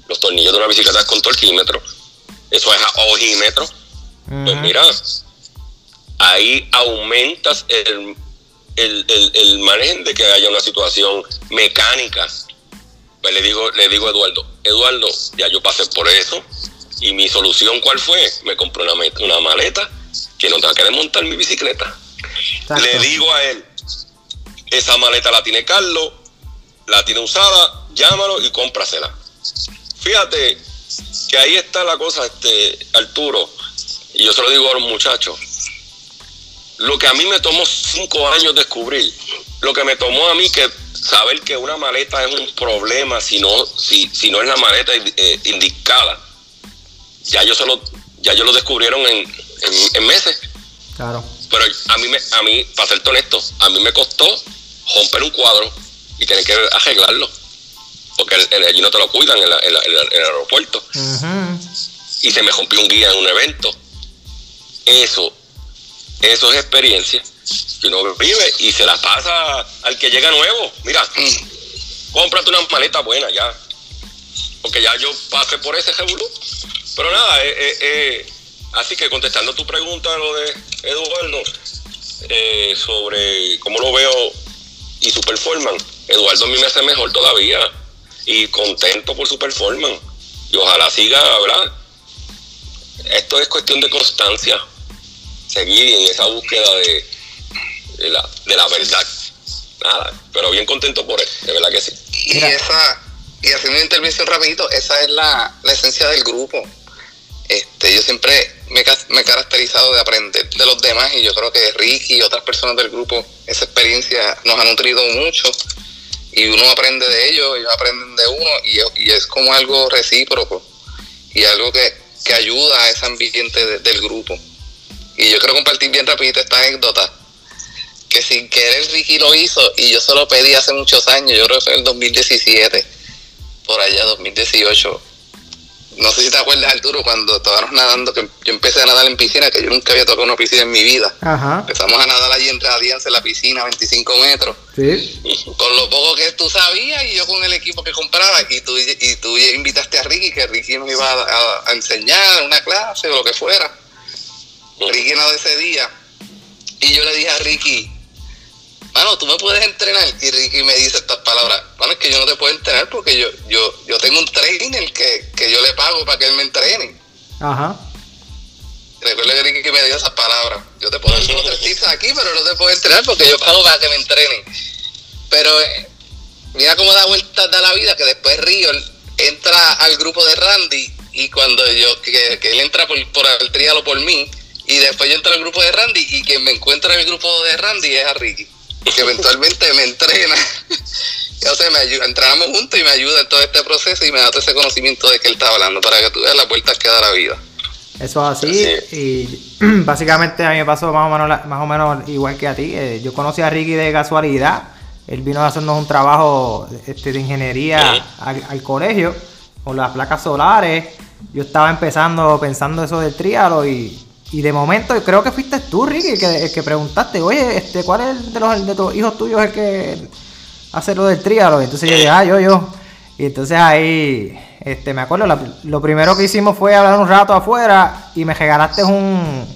Los tornillos de una bicicleta con torquímetro. Eso es a ojímetro. Pues mira, ahí aumentas el, el, margen de que haya una situación mecánica. Pues le digo, le digo a Eduardo, Eduardo, ya yo pasé por eso. Y mi solución, ¿cuál fue? Me compré una, una maleta que no tenga que desmontar mi bicicleta. Le digo a él, esa maleta la tiene Carlos, la tiene usada, llámalo y cómprasela. Fíjate que ahí está la cosa, este Arturo, y yo se lo digo a los muchachos. Lo que a mí me tomó cinco años descubrir, lo que me tomó a mí que saber que una maleta es un problema si no, si, si no es la maleta eh, indicada. Ya yo se lo, ya yo lo descubrieron en, en, meses. Claro. Pero a mí, me, a mí, para ser honesto, a mí me costó romper un cuadro y tener que arreglarlo. Porque allí no te lo cuidan en, el aeropuerto. Y se me rompió un guía en un evento. Eso, eso es experiencia que uno vive y se la pasa al que llega nuevo. Mira, cómprate una maleta buena ya. Porque ya yo pasé por ese revolú. Pero nada, eh, eh, eh, así que contestando tu pregunta, lo de Eduardo, sobre cómo lo veo y su performance. Eduardo a mí me hace mejor todavía y contento por su performance. Y ojalá siga, ¿verdad? Esto es cuestión de constancia, seguir en esa búsqueda de, de, la, de la verdad. Nada, pero bien contento por él, de verdad que sí. Y esa, y haciendo una intervención rapidito, esa es la, la esencia del grupo. Este, yo siempre me, he caracterizado de aprender de los demás y yo creo que Ricky y otras personas del grupo, esa experiencia nos ha nutrido mucho y uno aprende de ellos, ellos aprenden de uno y, es como algo recíproco y algo que, ayuda a ese ambiente del grupo. Y yo quiero compartir bien rapidito esta anécdota, que sin querer Ricky lo hizo y yo se lo pedí hace muchos años, yo creo que fue en el 2017, por allá 2018 no sé si te acuerdas, Arturo, cuando estábamos nadando, que yo empecé a nadar en piscina, que yo nunca había tocado una piscina en mi vida. Ajá. Empezamos a nadar allí en Radiance, en la piscina, 25 metros. Sí. Con lo poco que tú sabías y yo con el equipo que compraba. Y tú, y tú invitaste a Ricky, que Ricky nos iba a, a enseñar una clase o lo que fuera. Ricky nadó ese día. Y yo le dije a Ricky, mano, tú me puedes entrenar. Y Ricky me dice estas palabras, bueno, es que yo no te puedo entrenar porque yo, yo, yo tengo un trainer que, que yo le pago para que él me entrene. Ajá. Recuerda que Ricky me dio esas palabras. Yo te puedo otros tips aquí, pero no te puedo entrenar porque yo pago para que me entrenen. Pero eh, mira cómo da vueltas da la vida, que después Río entra al grupo de Randy y cuando yo, que, que él entra por, por el trialo por mí, y después yo entro al grupo de Randy y quien me encuentra en el grupo de Randy es a Ricky que eventualmente me entrena. o sea, me ayuda, entrenamos juntos y me ayuda en todo este proceso y me da todo ese conocimiento de que él está hablando para que tú veas las vueltas que da la vida. Eso es así, y básicamente a mí me pasó más o menos, más o menos igual que a ti. Eh, yo conocí a Ricky de casualidad. Él vino a hacernos un trabajo este, de ingeniería al, colegio con las placas solares. Yo estaba empezando pensando eso del trialo y y de momento, creo que fuiste tú, Ricky, que, que preguntaste, oye, este, ¿cuál es de los de tus hijos tuyos el que hace lo del trialo? Y entonces yo dije, ah, yo, yo. Y entonces ahí, este, me acuerdo, lo primero que hicimos fue hablar un rato afuera y me regalaste un...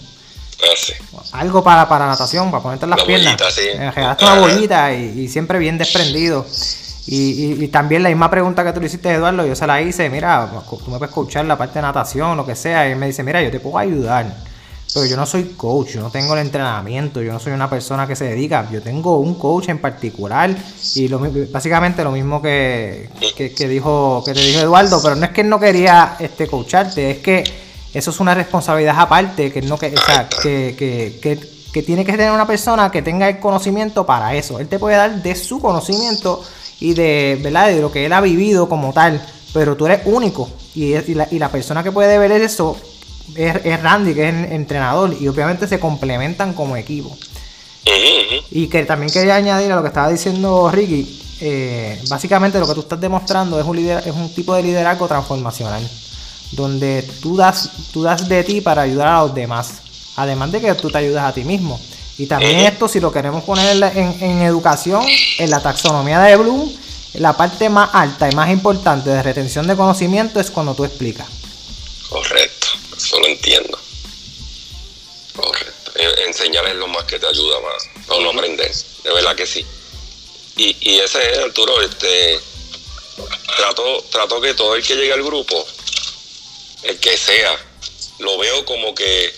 Ah, algo para, para natación, para ponerte en las piernas. Me regalaste una bolita y, siempre bien desprendido. Y, y, también la misma pregunta que tú le hiciste, Eduardo, yo se la hice, mira, tú me puedes escuchar la parte de natación, lo que sea, y él me dice, mira, yo te puedo ayudar. Pero yo no soy coach, yo no tengo el entrenamiento, yo no soy una persona que se dedica, yo tengo un coach en particular y lo, básicamente lo mismo que, que, dijo que te dijo Eduardo, pero no es que él no quería este coacharte, es que eso es una responsabilidad aparte, que no que, o sea, que, que, que tiene que tener una persona que tenga el conocimiento para eso. Él te puede dar de su conocimiento y de, ¿verdad? de lo que él ha vivido como tal, pero tú eres único y, y, la, y la persona que puede ver eso es, Randy, que es el entrenador, y obviamente se complementan como equipo. Y que también quería añadir a lo que estaba diciendo Ricky, eh, básicamente lo que tú estás demostrando es un, es un tipo de liderazgo transformacional, donde tú das, tú das de ti para ayudar a los demás, además de que tú te ayudas a ti mismo. Y también esto, si lo queremos poner en, en, educación, en la taxonomía de Bloom, la parte más alta y más importante de retención de conocimiento es cuando tú explicas. Correcto. Eso lo entiendo. Correcto. E, enseñar es lo más que te ayuda más a uno aprender. De verdad que sí. Y, y ese es, Arturo, este, trato, trato que todo el que llegue al grupo, el que sea, lo veo como que,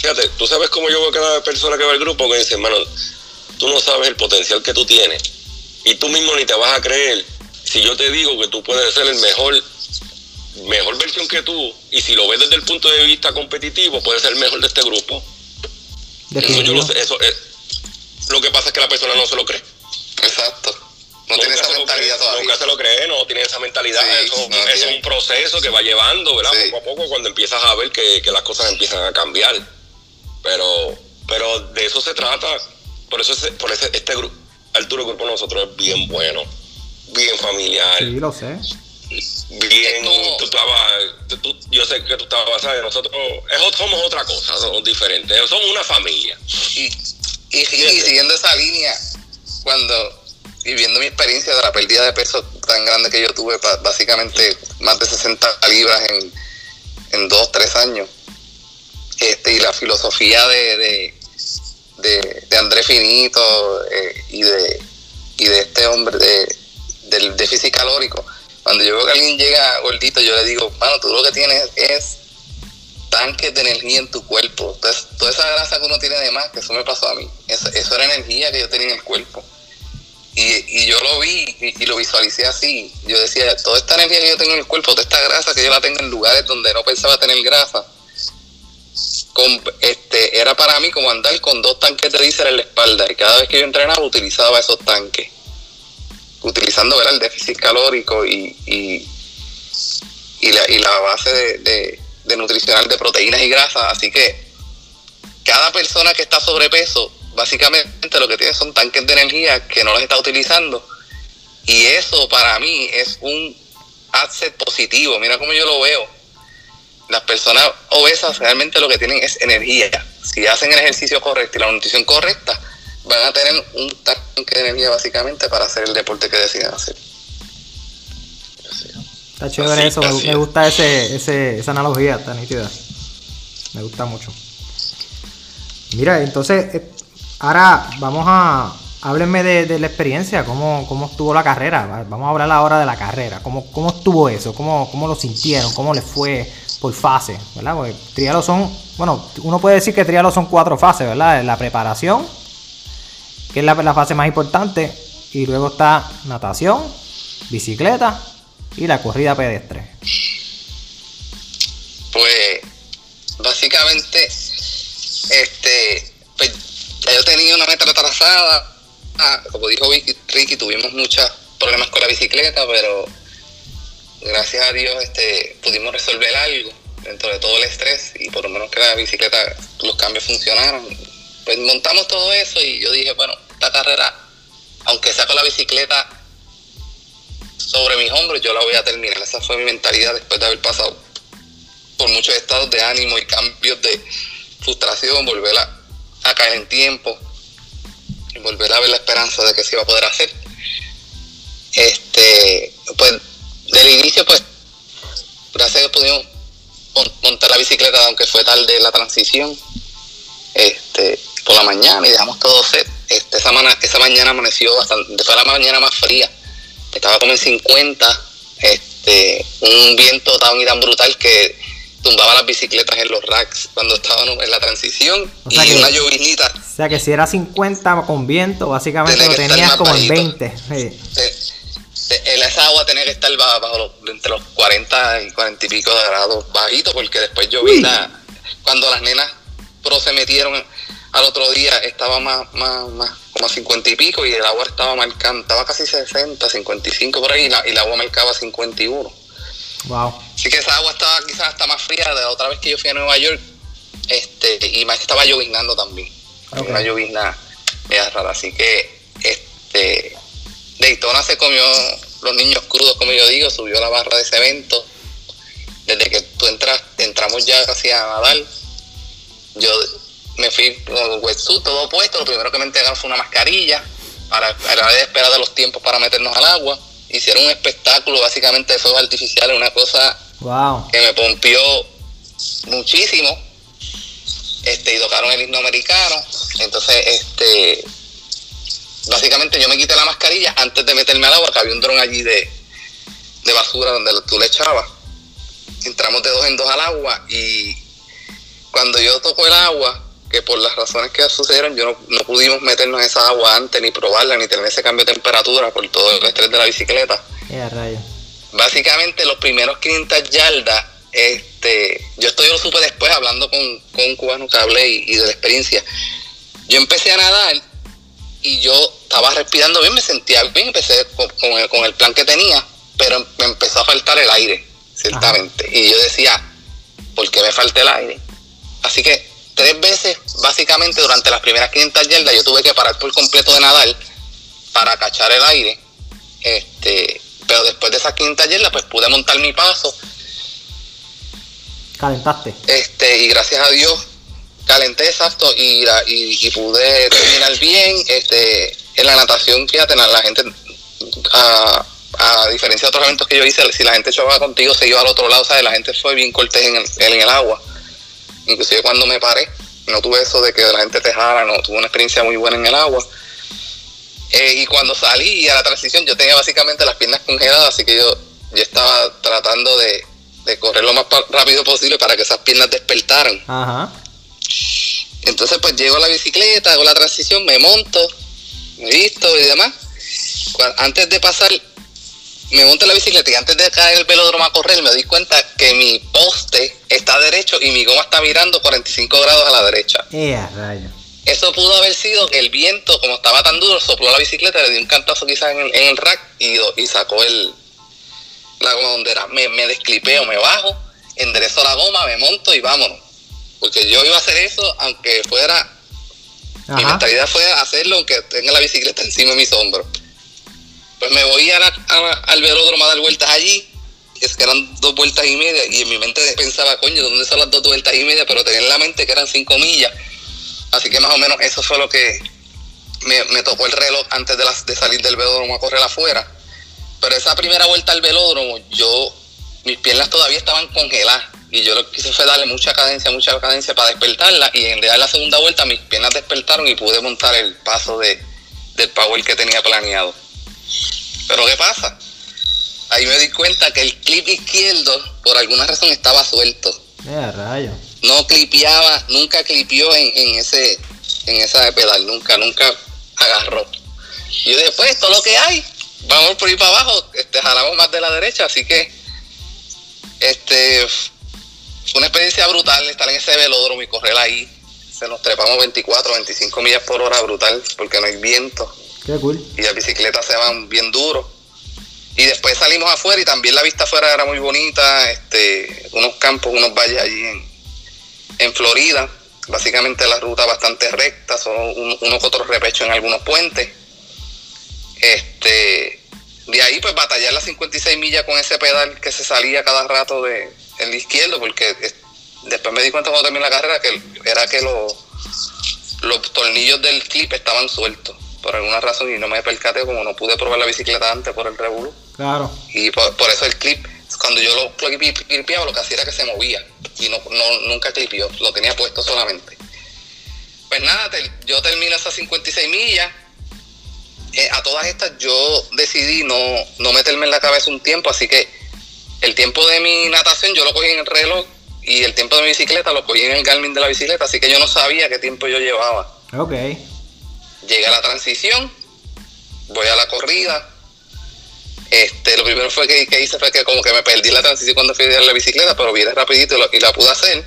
fíjate, tú sabes cómo yo veo cada persona que va al grupo que dice, hermano, tú no sabes el potencial que tú tienes y tú mismo ni te vas a creer si yo te digo que tú puedes ser el mejor mejor versión que tú, y si lo ves desde el punto de vista competitivo, puede ser el mejor de este grupo. Eso yo lo sé, eso es, lo que pasa es que la persona no se lo cree. Exacto. No tiene esa mentalidad todavía. Nunca se lo cree, no tiene esa mentalidad. eso, es un proceso que va llevando, ¿verdad? Poco a poco cuando empiezas a ver que, que, las cosas empiezan a cambiar. Pero, pero de eso se trata. Por eso, por ese, este grupo, Arturo Grupo nosotros es bien bueno, bien familiar. Sí, lo sé bien, tú estabas, yo sé que tú estabas, ¿sabes? Nosotros somos otra cosa, somos diferentes, somos una familia. Y, y, siguiendo esa línea, cuando, viviendo mi experiencia de la pérdida de peso tan grande que yo tuve, básicamente más de 60 libras en, en dos, tres años, este, y la filosofía de, de, de, Andrés Finito eh, y, de, y de este hombre de, del déficit calórico, cuando yo veo que alguien llega gordito, yo le digo, mano, tú lo que tienes es tanques de energía en tu cuerpo. Entonces, toda esa grasa que uno tiene de más, que eso me pasó a mí, eso, era energía que yo tenía en el cuerpo. Y, yo lo vi y, lo visualicé así. Yo decía, toda esta energía que yo tengo en el cuerpo, toda esta grasa que yo la tengo en lugares donde no pensaba tener grasa, este, era para mí como andar con dos tanques de diésel en la espalda. Y cada vez que yo entrenaba utilizaba esos tanques utilizando el déficit calórico y, y, la, y la, base de, de, nutricional de proteínas y grasas. Así que cada persona que está sobrepeso, básicamente lo que tiene son tanques de energía que no los está utilizando. Y eso para mí es un asset positivo. Mira cómo yo lo veo. las personas obesas realmente lo que tienen es energía. Si hacen el ejercicio correcto y la nutrición correcta, van a tener un tanque de energía básicamente para hacer el deporte que deciden hacer. Está chévere eso, me, gusta ese, ese, esa analogía, está nítida. Me gusta mucho. Mira, entonces, eh, ahora vamos a. Háblenme de, la experiencia, cómo, cómo estuvo la carrera. Vamos a hablar ahora de la carrera. ¿Cómo, cómo estuvo eso? ¿Cómo, ¿Cómo lo sintieron? ¿Cómo les fue por fase? ¿Verdad? Porque trialo son. Bueno, uno puede decir que trialo son cuatro fases, ¿verdad? La preparación, que es la, fase más importante. Y luego está natación, bicicleta y la corrida pedestre. Pues básicamente, este, pues, yo tenía una meta retrasada. Ah, como dijo Ricky, tuvimos muchos problemas con la bicicleta, pero gracias a Dios este, pudimos resolver algo dentro de todo el estrés y por lo menos que la bicicleta, los cambios funcionaron. Pues montamos todo eso y yo dije, bueno, esta carrera, aunque sea con la bicicleta sobre mis hombros, yo la voy a terminar. Esa fue mi mentalidad después de haber pasado por muchos estados de ánimo y cambios de frustración, volver a, caer en tiempo y volver a ver la esperanza de que se iba a poder hacer. Este, pues del inicio, pues, gracias a Dios pudimos montar la bicicleta, aunque fue tarde la transición, este, por la mañana y dejamos todo set. Este, esa, esa mañana amaneció bastante, fue la mañana más fría, estaba como en 50, este, un viento tan y tan brutal que tumbaba las bicicletas en los racks cuando estaban en la transición y una llovinita. O sea que si era 50 con viento, básicamente lo tenías como en 20. esa agua tenía que estar bajo, entre los 40 y 40 y pico de grados bajito porque después llovina. Cuando las nenas pro se metieron al otro día estaba más, más, más como a 50 y pico y el agua estaba marcando, estaba casi 60, 55 por ahí y, la, y el agua marcaba 51 Wow. Así que esa agua estaba quizás hasta más fría de la otra vez que yo fui a Nueva York. Este, y más estaba lloviznando también. Una llovizna rara. Así que este Daytona se comió los niños crudos, como yo digo, subió la barra de ese evento. Desde que tú entras, entramos ya casi a nadar. Yo me fui con wetsuit, todo puesto. Lo primero que me entregaron fue una mascarilla para, para esperar de los tiempos para meternos al agua hicieron un espectáculo básicamente de fuegos artificiales, una cosa que me pompió muchísimo. Este, y tocaron el himno americano. Entonces, este básicamente yo me quité la mascarilla antes de meterme al agua, que había un dron allí de, de basura donde tú le echabas. Entramos de dos en dos al agua y cuando yo toco el agua, que por las razones que sucedieron, yo no, pudimos meternos en esa agua antes, ni probarla, ni tener ese cambio de temperatura por todo el estrés de la bicicleta. Básicamente los primeros 500 yardas, este, yo estoy lo supe después hablando con, un cubano que hablé y, de la experiencia. Yo empecé a nadar y yo estaba respirando bien, me sentía bien, empecé con, el, plan que tenía, pero me empezó a faltar el aire, ciertamente. Y yo decía, ¿por qué me falta el aire? Así que tres veces, básicamente durante las primeras 500 yardas, yo tuve que parar por completo de nadar para cachar el aire. Este, pero después de esas 500 yardas, pues pude montar mi paso. Calentaste. Este, y gracias a Dios calenté exacto y, y, pude terminar bien. Este, en la natación, fíjate, la gente, a, diferencia de otros eventos que yo hice, si la gente echaba contigo, se iba al otro lado, ¿sabes? La gente fue bien cortés en en el agua inclusive cuando me paré, no tuve eso de que la gente te jala, no, tuve una experiencia muy buena en el agua. Eh, y cuando salí a la transición, yo tenía básicamente las piernas congeladas, así que yo, yo estaba tratando de, correr lo más rápido posible para que esas piernas despertaran. Entonces, pues llego a la bicicleta, hago la transición, me monto, me visto y demás. Antes de pasar me monto en la bicicleta y antes de caer el velódromo a correr me doy cuenta que mi poste está derecho y mi goma está virando 45 grados a la derecha. Eso pudo haber sido que el viento, como estaba tan duro, sopló la bicicleta, le dio un cantazo quizás en el, rack y, y, sacó el la goma donde era. Me, me desclipeo, me bajo, enderezo la goma, me monto y vámonos. Porque yo iba a hacer eso aunque fuera... Mi mentalidad fue hacerlo aunque tenga la bicicleta encima de mis hombros. Pues me voy al velódromo a dar vueltas allí. Que eran dos vueltas y media, y en mi mente pensaba, coño, ¿dónde son las dos vueltas y media? Pero tenía en la mente que eran cinco millas. Así que más o menos eso fue lo que me, me tocó el reloj antes de salir del velódromo a correr afuera. Pero esa primera vuelta al velódromo, yo, mis piernas todavía estaban congeladas. Y yo lo que hice fue darle mucha cadencia, mucha cadencia para despertarla. Y en dar la segunda vuelta, mis piernas despertaron y pude montar el paso de, del power que tenía planeado. Pero ¿qué pasa? Ahí me di cuenta que el clip izquierdo, por alguna razón, estaba suelto. Eh, rayo. No clipeaba, nunca clipió en, en ese en esa pedal, nunca, nunca agarró. Y dije, pues es lo que hay, vamos por ir para abajo, este, jalamos más de la derecha, así que este fue una experiencia brutal estar en ese velódromo y correr ahí. Se nos trepamos 24, 25 millas por hora, brutal, porque no hay viento. Y las bicicletas se van bien duro. Y después salimos afuera y también la vista afuera era muy bonita, este, unos campos, unos valles allí en, en Florida. Básicamente la ruta bastante recta, un, unos otros repechos en algunos puentes. Este, de ahí pues batallar las 56 millas con ese pedal que se salía cada rato de el izquierdo, porque es- después me di cuenta cuando terminé la carrera que era que los los tornillos del clip estaban sueltos por alguna razón y no me percaté como no pude probar la bicicleta antes por el revolú Claro. y por, por eso el clip cuando yo lo clip- clipeaba lo que hacía era que se movía y no, no nunca clipió lo tenía puesto solamente pues nada te- yo termino esas 56 millas Eh, a todas estas yo decidí no, no meterme en la cabeza un tiempo así que el tiempo de mi natación yo lo cogí en el reloj y el tiempo de mi bicicleta lo cogí en el Garmin de la bicicleta así que yo no sabía qué tiempo yo llevaba Ok. Llegué a la transición, voy a la corrida. Este, lo primero fue que, que hice fue que como que me perdí la transición cuando fui a la bicicleta, pero vine rapidito y, la pude hacer.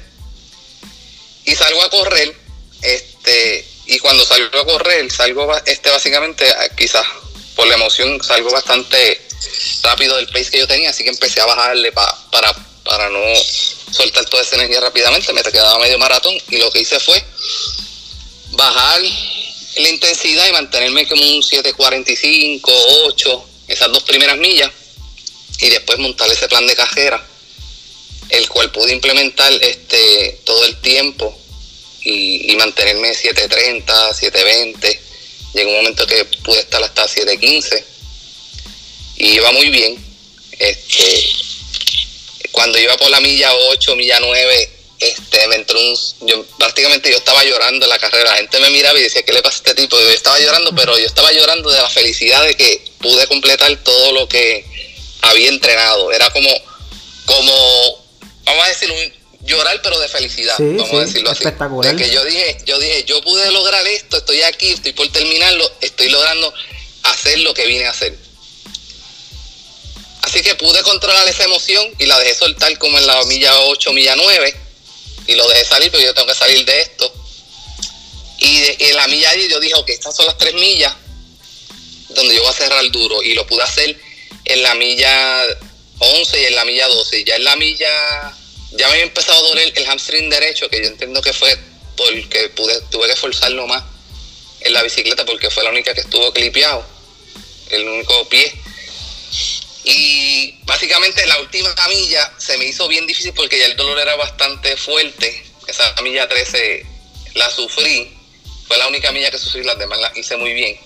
Y salgo a correr, este, y cuando salgo a correr, salgo este básicamente, ah, quizás por la emoción, salgo bastante rápido del pace que yo tenía, así que empecé a bajarle pa- para, para no soltar toda esa energía rápidamente, me quedaba medio maratón, y lo que hice fue bajar la intensidad y mantenerme como un 7.45, 8, esas dos primeras millas, y después montar ese plan de cajera, el cual pude implementar este todo el tiempo y, y mantenerme 7.30, 7.20. Llegó un momento que pude estar hasta 7.15 y iba muy bien. Este, cuando iba por la milla 8, milla 9, este, me entró un, yo, prácticamente yo estaba llorando en la carrera, la gente me miraba y decía, ¿qué le pasa a este tipo? Yo estaba llorando, pero yo estaba llorando de la felicidad de que pude completar todo lo que había entrenado. Era como, como, vamos a decir, un llorar, pero de felicidad, Sí, vamos sí, a decirlo así. espectacular. De que yo dije, yo dije, yo pude lograr esto, estoy aquí, estoy por terminarlo, estoy logrando hacer lo que vine a hacer. Así que pude controlar esa emoción y la dejé soltar como en la milla 8, milla 9. Y lo dejé salir, pero yo tengo que salir de esto. Y, en la milla 10 yo dije, ok, estas son las tres millas donde yo voy a cerrar duro. Y lo pude hacer en la milla 11 y en la milla 12. Y ya en la milla, ya me había empezado a doler el hamstring derecho, que yo entiendo que fue porque pude, tuve que forzarlo más en la bicicleta porque fue la única que estuvo clipeado, el único pie. Y básicamente la última milla se me hizo bien difícil porque ya el dolor era bastante fuerte. Esa milla 13 la sufrí. Fue la única milla que sufrí, las demás las hice muy bien.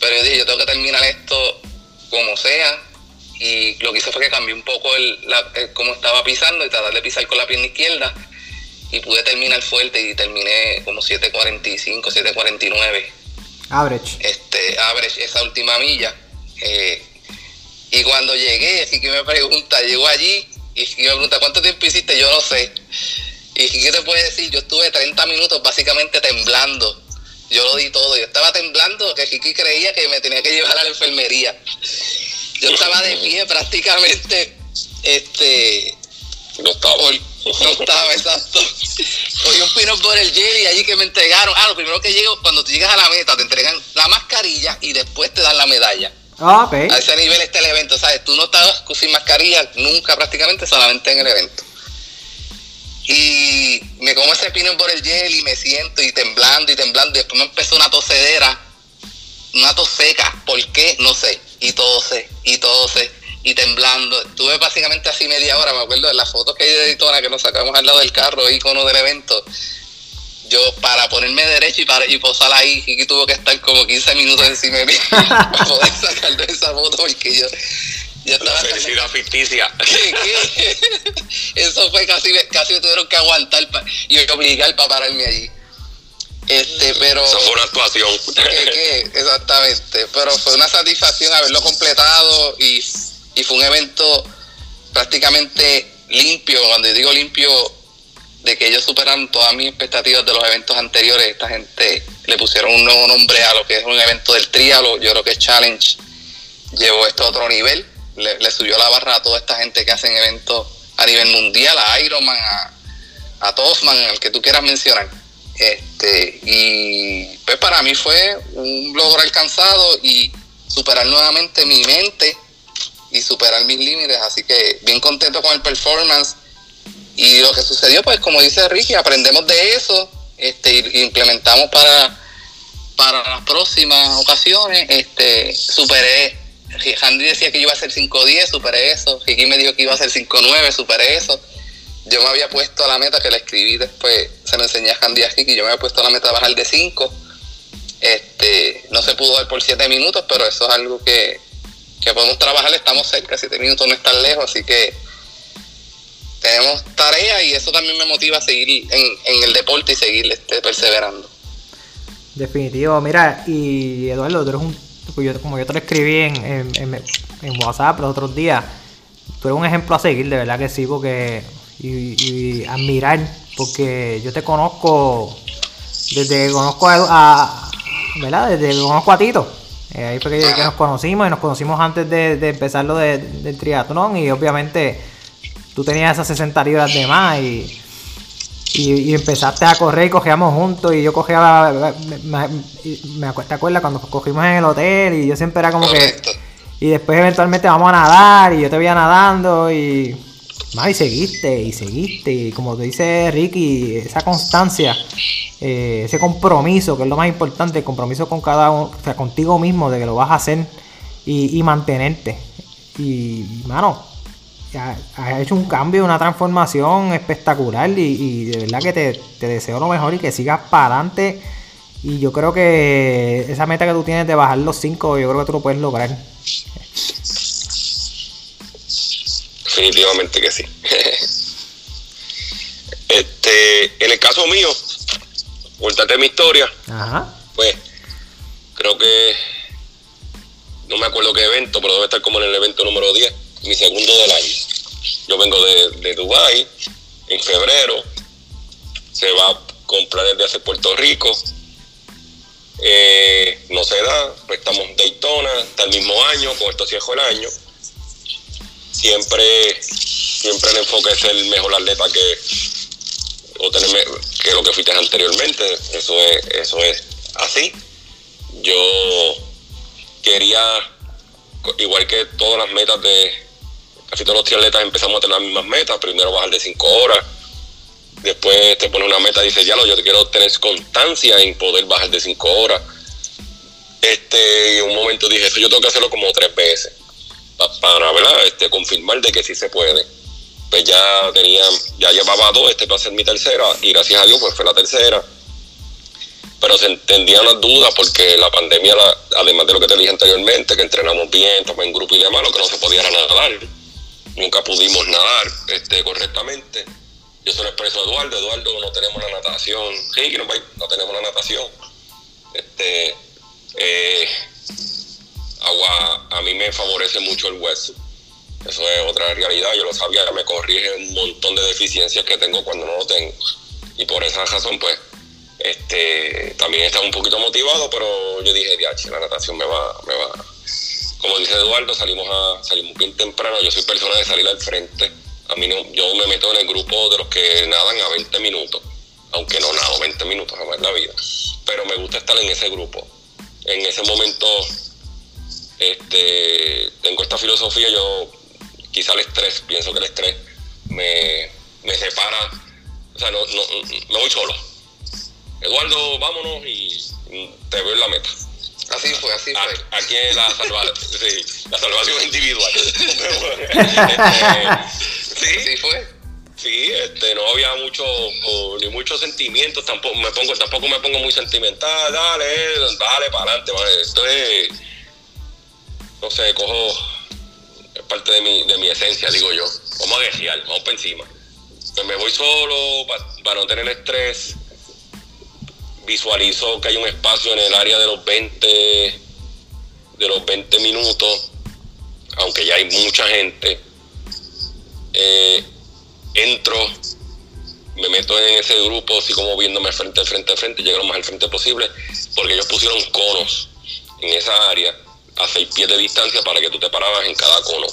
Pero yo dije, yo tengo que terminar esto como sea. Y lo que hice fue que cambié un poco el, la- el cómo estaba pisando y tratar de pisar con la pierna izquierda. Y pude terminar fuerte y terminé como 7.45, 7.49 Average. este, average esa última milla. Eh, y cuando llegué, que me pregunta, llegó allí y me pregunta, ¿cuánto tiempo hiciste? Yo no sé. Y ¿qué te puede decir? Yo estuve 30 minutos básicamente temblando. Yo lo di todo. Yo estaba temblando que Kiki creía que me tenía que llevar a la enfermería. Yo estaba de pie prácticamente. Este. No estaba. Por- no estaba, exacto. Cogí un peanut butter jelly allí que me entregaron. Ah, lo primero que llego, cuando tú llegas a la meta, te entregan la mascarilla y después te dan la medalla. Ah. A ese nivel está el evento, ¿sabes? Tú no estabas sin mascarilla nunca prácticamente, solamente en el evento. Y me como ese peanut butter jelly y me siento y temblando y temblando. Y después me empezó una tosedera, una tos seca. ¿Por qué? No sé. Y tose, y tose, y temblando. Estuve básicamente así media hora, me acuerdo de las fotos que hay de editora que nos sacamos al lado del carro, icono del evento. Yo para ponerme derecho y para y posar ahí, y tuvo que estar como 15 minutos encima de mí para poder sacar de esa foto porque yo, yo estaba La felicidad ficticia. Eso fue casi, casi me tuvieron que aguantar y obligar para pararme allí. Este, pero. Eso fue una actuación. Exactamente. Pero fue una satisfacción haberlo completado y, y fue un evento prácticamente limpio. Cuando digo limpio, de que ellos superaron todas mis expectativas de los eventos anteriores. Esta gente le pusieron un nuevo nombre a lo que es un evento del trialo. Yo creo que Challenge llevó esto a otro nivel. Le, subió la barra a toda esta gente que hacen eventos a nivel mundial, a Ironman, a, a al que tú quieras mencionar. Este, y pues para mí fue un logro alcanzado y superar nuevamente mi mente y superar mis límites. Así que bien contento con el performance. Y lo que sucedió, pues como dice Ricky, aprendemos de eso este, implementamos para, para las próximas ocasiones. Este, superé, Handy decía que iba a ser 5-10, superé eso. Ricky me dijo que iba a ser 5-9, superé eso yo me había puesto a la meta que la escribí después, se lo enseñé a Candy y yo me había puesto a la meta de bajar de 5. Este, no se pudo dar por 7 minutos, pero eso es algo que, podemos trabajar, estamos cerca, 7 minutos no están lejos, así que tenemos tarea y eso también me motiva a seguir en, el deporte y seguir este, perseverando. Definitivo, mira, y Eduardo, tú eres un, como yo te lo escribí en, en, en WhatsApp los otros días, tú eres un ejemplo a seguir, de verdad que sí, porque y, admirar, porque yo te conozco desde que conozco a, ¿verdad? Desde que conozco a Tito. Eh, ahí fue que, nos conocimos y nos conocimos antes de, empezar lo de, del triatlón y obviamente tú tenías esas 60 libras de más y, y, empezaste a correr y cogíamos juntos y yo cogía, me, me, ¿te acuerdas cuando cogimos en el hotel y yo siempre era como que... Y después eventualmente vamos a nadar y yo te veía nadando y y seguiste, y seguiste, y como te dice Ricky, esa constancia, eh, ese compromiso, que es lo más importante, el compromiso con cada uno, o sea, contigo mismo, de que lo vas a hacer y, mantenerte. Y, mano, has hecho un cambio, una transformación espectacular y, de verdad que te, te, deseo lo mejor y que sigas para adelante. Y yo creo que esa meta que tú tienes de bajar los 5, yo creo que tú lo puedes lograr. Definitivamente que sí. este, en el caso mío, cuéntate mi historia. Pues creo que no me acuerdo qué evento, pero debe estar como en el evento número 10, mi segundo del año. Yo vengo de, de Dubai en febrero, se va con planes de hacer Puerto Rico. Eh, no se da, pues estamos en Daytona, está el mismo año, con esto cierro el año siempre, siempre el enfoque es el mejor atleta que, o tener, que lo que fuiste anteriormente. Eso es, eso es así. Yo quería, igual que todas las metas de casi todos los triatletas empezamos a tener las mismas metas. Primero bajar de 5 horas. Después te pone una meta y dices, ya lo, yo quiero tener constancia en poder bajar de 5 horas. Este, y un momento dije, eso yo tengo que hacerlo como tres veces para ¿verdad? Este, confirmar de que sí se puede. Pues ya tenía, ya llevaba dos, este va a mi tercera, y gracias a Dios pues fue la tercera. Pero se entendían las dudas porque la pandemia, además de lo que te dije anteriormente, que entrenamos bien, estamos en grupo y demás, lo que no se podía era nadar. Nunca pudimos nadar este, correctamente. Yo se lo expreso a Eduardo, Eduardo, no tenemos la natación, sí, no, no tenemos la natación. Este, eh, agua a mí me favorece mucho el hueso. Eso es otra realidad, yo lo sabía, me corrige un montón de deficiencias que tengo cuando no lo tengo. Y por esa razón, pues, este, también estaba un poquito motivado, pero yo dije, diache, la natación me va, me va. Como dice Eduardo, salimos a, salimos bien temprano, yo soy persona de salir al frente. A mí no, yo me meto en el grupo de los que nadan a 20 minutos, aunque no nado 20 minutos jamás en la vida. Pero me gusta estar en ese grupo. En ese momento este, tengo esta filosofía, yo quizá el estrés, pienso que el estrés me, separa, o sea, no, me voy solo. Eduardo, vámonos y te veo en la meta. Así fue, así Ah, fue. Aquí es la, salva- sí, la salvación individual. Este, Así sí, fue. sí, este, no había mucho, o, ni muchos sentimientos, tampoco me pongo, tampoco me pongo muy sentimental, dale, dale para adelante, esto es, no sé, cojo, es parte de mi, de mi esencia, digo yo. Vamos a guerrear, vamos para encima. Pues me voy solo pa- para no tener estrés. Visualizo que hay un espacio en el área de los 20, de los 20 minutos, aunque ya hay mucha gente. Eh, entro, me meto en ese grupo, así como viéndome frente, frente, frente, llego lo más al frente posible, porque ellos pusieron conos en esa área a seis pies de distancia para que tú te parabas en cada cono.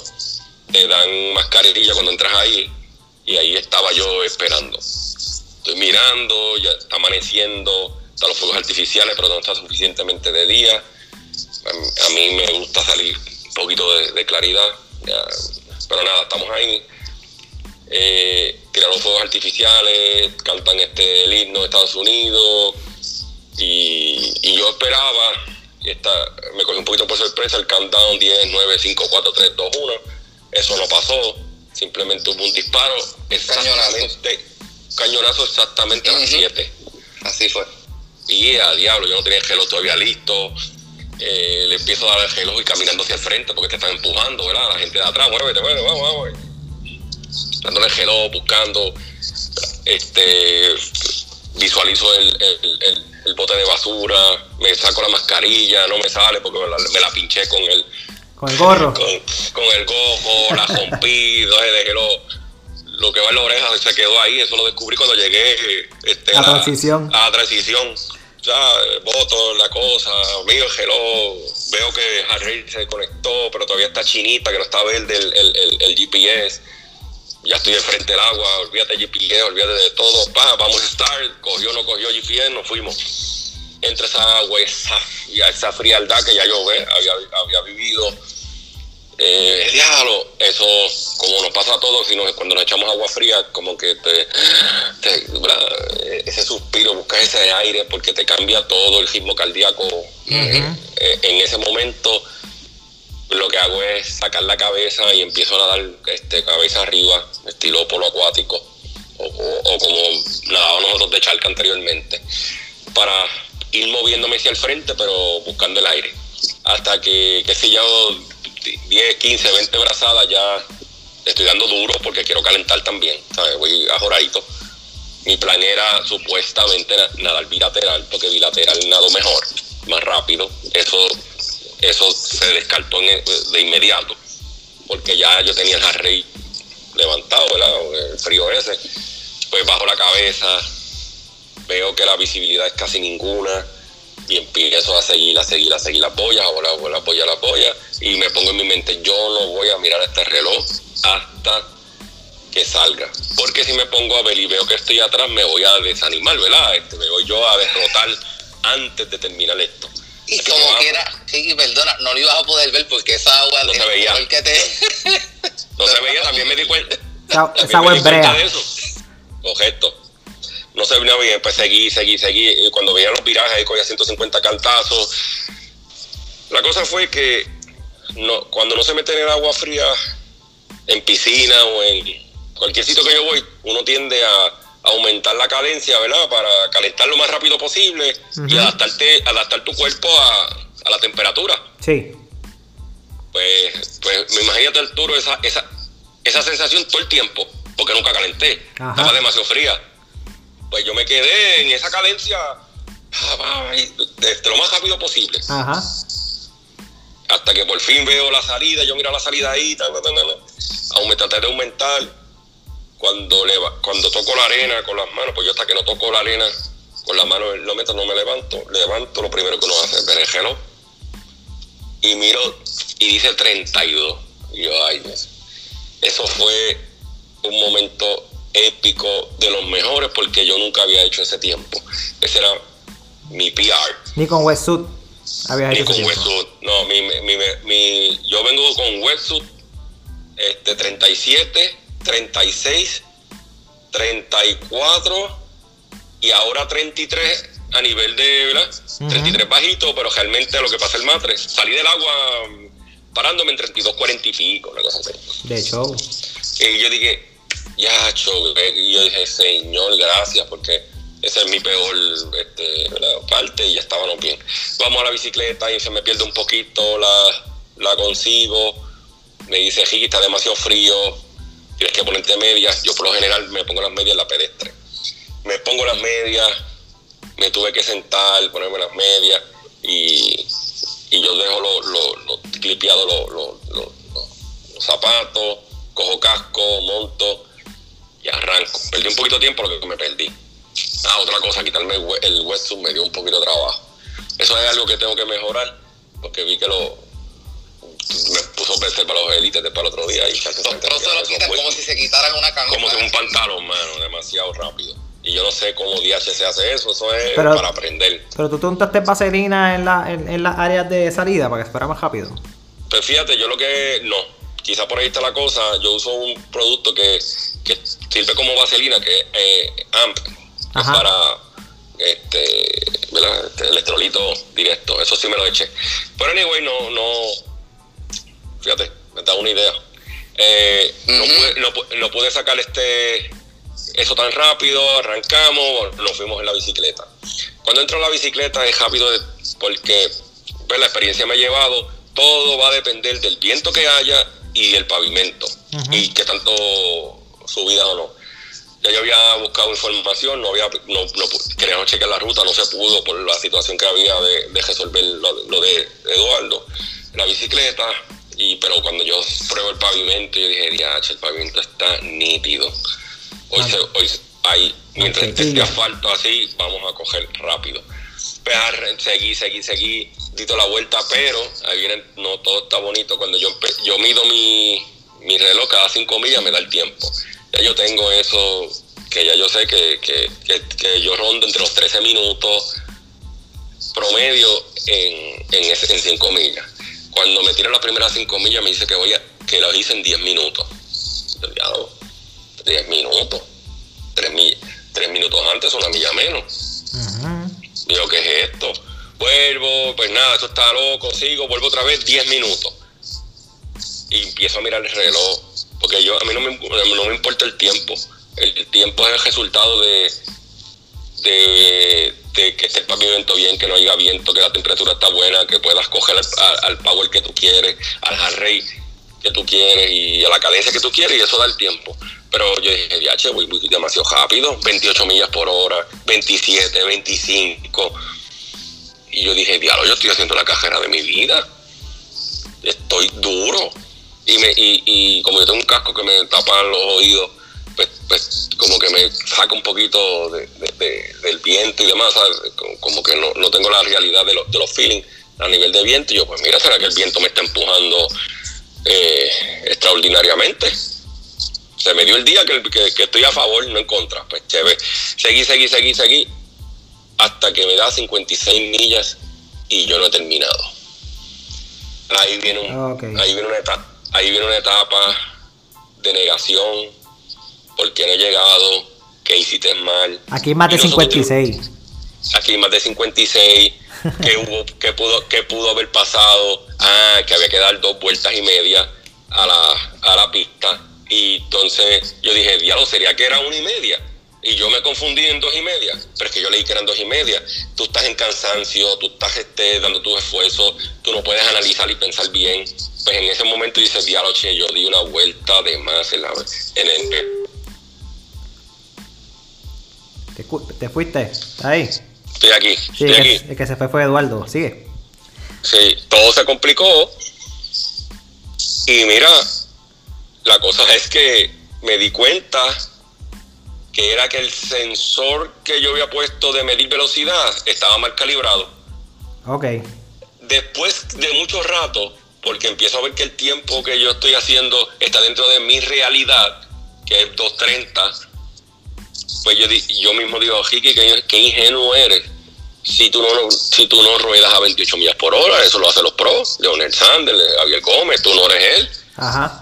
Te dan mascarilla cuando entras ahí y ahí estaba yo esperando. Estoy mirando, ya está amaneciendo, los fuegos artificiales, pero no está suficientemente de día. A, mí me gusta salir un poquito de, de claridad, ya, pero nada, estamos ahí. Eh, tiran los fuegos artificiales, cantan este, el himno de Estados Unidos y, y yo esperaba, y esta, me cogí un poquito por sorpresa, el countdown 10, 9, 5, 4, 3, 2, 1, eso no pasó, simplemente hubo un disparo, exactamente, cañonazo exactamente a las Ujú. 7. Así fue. Y a diablo, yo no tenía el reloj todavía listo. Eh, le empiezo a dar el reloj y caminando hacia el frente porque te están empujando, ¿verdad? La gente de atrás, muévete, bueno, vamos, vamos. Dándole el reloj, buscando. Este, visualizo el, el- el- el bote de basura, me saco la mascarilla, no me sale porque me la, me la pinché con el, Con el gorro. con, con el gojo, la rompí, entonces dejé lo, lo que va en la oreja se quedó ahí, eso lo descubrí cuando llegué este, La transición. A transición. Ya, voto, la cosa, mío el reloj, veo que Harry se conectó, pero todavía está chinita, que no está verde el, el, el- el GPS. Ya estoy enfrente del agua, olvídate de GPS, olvídate de todo, pa, vamos a estar, cogió, no cogió GPS, nos fuimos. Entre esa agua, esa, y esa frialdad que ya yo había, había vivido, eh, diablo, eso como nos pasa a todos si nos- cuando nos echamos agua fría, como que te, ese suspiro, buscas ese aire porque te cambia todo el ritmo cardíaco. Eh, eh, en ese momento lo que hago es sacar la cabeza y empiezo a nadar este, cabeza arriba, estilo polo acuático, o, o- o como nadábamos nosotros de charca anteriormente, para ir moviéndome hacia el frente, pero buscando el aire. Hasta que, que si yo 10, 15, 20 brazadas ya estoy dando duro porque quiero calentar también. Voy a joradito. Mi plan era supuestamente na- nadar bilateral, porque bilateral nado mejor, más rápido. Eso, eso se descartó en- de inmediato, porque ya yo tenía el Harry levantado, ¿verdad? El frío ese. Pues bajo la cabeza, veo que la visibilidad es casi ninguna y empiezo a seguir, a seguir, a seguir las boyas, ahora voy las boyas, las boyas, y me pongo en mi mente, yo no voy a mirar este reloj hasta que salga. Porque si me pongo a ver y veo que estoy atrás, me voy a desanimar, ¿verdad? Este, me voy yo a derrotar antes de terminar esto. Y como quiera, Kiki, perdona, no lo ibas a poder ver porque esa agua No se veía. que te... No se veía, también me di cuenta. Esa, agua es brea. de eso. Correcto. No se veía bien, pues seguí, seguí, seguí. Y cuando veía los virajes, ahí cogía 150 cantazos. La cosa fue que no, cuando no se mete en el agua fría, en piscina o en cualquier sitio que yo voy, uno tiende a, aumentar la cadencia, ¿verdad? Para calentar lo más rápido posible y adaptarte, adaptar tu cuerpo a, a la temperatura Sí. pues, pues me imagínate Arturo esa, esa, esa sensación todo el tiempo, porque nunca calenté, Ajá. estaba demasiado fría. Pues yo me quedé en esa cadencia ah, de, lo más rápido posible, Ajá. hasta que por fin veo la salida, yo miro la salida ahí, ta, ta, ta, ta, ta. Aún me traté de aumentar. Cuando, leva- cuando toco la arena con las manos, pues yo hasta que no toco la arena con las manos los metros no me levanto, levanto, lo primero que uno hace es ver el reloj y miro y dice 32. Y yo, ay, Dios. Eso fue un momento épico de los mejores porque yo nunca había hecho ese tiempo. Ese era mi PR. Ni con habías Ni hecho con ese tiempo. wetsuit. No, mi, mi, mi, mi- yo vengo con wetsuit este, 37, 36, 34 y ahora 33 a nivel de, ¿verdad? 33 bajito, pero realmente lo que pasa el matre, salí del agua mm, parándome en 32, 40 y pico, una cosa así. De hecho. Y yo dije, y yo dije, Señor, gracias, porque esa es mi peor este, parte y ya estábamos bien. Vamos a la bicicleta y se me pierde un poquito, la, la consigo. Me dice, Ricky, está demasiado frío, tienes que ponerte medias. Yo por lo general me pongo las medias en la pedestre. Me pongo las medias, me tuve que sentar, ponerme las medias y, yo dejo los lo, lo, clipeados los zapatos, cojo casco, monto y arranco. Perdí un poquito de tiempo lo que me perdí. Ah, otra cosa, quitarme el wetsuit me dio un poquito de trabajo. Eso es algo que tengo que mejorar, porque vi que lo me puso prester para los élites para el otro día y se lo quitan como si se quitaran una camisa. Como si un pantalón, mano, demasiado rápido. Y yo no sé cómo DHC hace eso, eso es para aprender. Pero tú te untaste vaselina en, la, en, las áreas de salida para que fuera más rápido. Pues fíjate, yo lo que no, quizá por ahí está la cosa, yo uso un producto que, que sirve como vaselina, que es eh, AMP, para este, este, electrolito directo. Eso sí me lo eché. Pero anyway, no, no. Fíjate, me da una idea. Eh, no, pude, sacar este eso tan rápido, arrancamos, nos fuimos en la bicicleta. Cuando entro en la bicicleta es rápido porque pues, la experiencia me ha llevado, todo va a depender del viento que haya y el pavimento, y que tanto subida o no. Ya yo había buscado información, no había, no, no queríamos chequear la ruta, no se pudo por la situación que había de, resolver lo, de Eduardo, la bicicleta, y pero cuando yo pruebo el pavimento, yo dije, el pavimento está nítido. Hoy, se, hoy ahí, mientras esté asfalto así, vamos a coger rápido. Seguí, seguí, seguí, dito la vuelta, pero ahí viene, no todo está bonito. Cuando yo, yo mido mi, mi reloj cada cinco millas, me da el tiempo ya yo tengo eso, que ya yo sé que, que, yo rondo entre los 13 minutos promedio en, en, en 5 millas. Cuando me tiran las primeras 5 millas me dice que voy a, que lo hice en 10 minutos. Yo, 10 minutos. 3, minutos antes, una milla menos. Digo, ¿qué es esto? Vuelvo, pues nada, esto está loco, sigo, vuelvo otra vez 10 minutos. Y empiezo a mirar el reloj porque yo a mí no me, no me importa el tiempo. El, tiempo es el resultado de, de, que esté el pavimento bien, que no haya viento, que la temperatura está buena, que puedas coger al, power que tú quieres, al hard que tú quieres y a la cadencia que tú quieres y eso da el tiempo. Pero yo dije, ya, che, voy, demasiado rápido, 28 millas por hora, 27, 25. Y yo dije, diablo, yo estoy haciendo la cajera de mi vida. Estoy duro y, me, y, y como yo tengo un casco que me tapa los oídos, pues, pues como que me saca un poquito de, del viento y demás, Como, que no, no, tengo la realidad de, de los feelings a nivel de viento. Y yo, pues mira, ¿será que el viento me está empujando eh, extraordinariamente? Se me dio el día que, que, estoy a favor, no en contra. Pues chévere. Seguí, seguí, seguí, seguí, hasta que me da 56 millas y yo no he terminado. Ahí viene, un, ahí viene una etapa ahí viene una etapa de negación, porque no he llegado, que hiciste mal. Aquí más de 56. Aquí más de 56, que hubo, que pudo, que pudo haber pasado, ah, que había que dar dos vueltas y media a la, a la pista. Y entonces yo dije, diablo, sería que era una y media. Y yo me confundí en dos y media, pero es que yo leí que eran dos y media. Tú estás en cansancio, tú estás este, dando tus esfuerzos, tú no puedes analizar y pensar bien. Pues en ese momento dice, diablo, che, yo di una vuelta de más en, la, en el... ¿Te, ¿Te, fuiste? ¿Ahí? Estoy aquí. Sí, estoy el, aquí. el que se fue fue Eduardo. Sigue. Sí, todo se complicó. Y mira, la cosa es que me di cuenta que era que el sensor que yo había puesto de medir velocidad estaba mal calibrado. Ok. Después de mucho rato, porque empiezo a ver que el tiempo que yo estoy haciendo está dentro de mi realidad, que es 2.30, pues yo, yo mismo digo, Ricky, qué, ingenuo eres. Si tú, no, si tú no ruedas a 28 millas por hora, eso lo hacen los pros, Leonel Sanders, Javier Gómez, tú no eres él.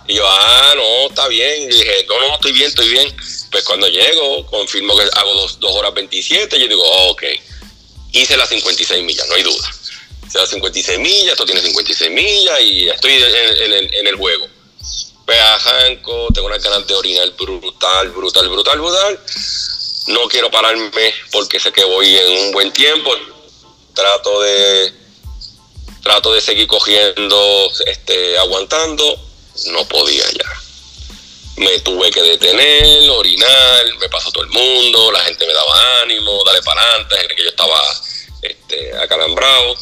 Y yo, ah, no, está bien. Y dije, no, no, estoy bien, estoy bien. Pues cuando llego, confirmo que hago 2 horas 27, yo digo, ok. hice las 56 millas, no hay duda. Hice las 56 millas, esto tiene 56 millas y estoy en, el, en el juego. Pues arranco, tengo una ganas de orinar brutal, brutal, brutal, brutal. No quiero pararme porque sé que voy en un buen tiempo. Trato de trato de seguir cogiendo, este, aguantando. No podía ya me tuve que detener, orinar, me pasó todo el mundo, la gente me daba ánimo, dale para adelante, que yo estaba este, acalambrado.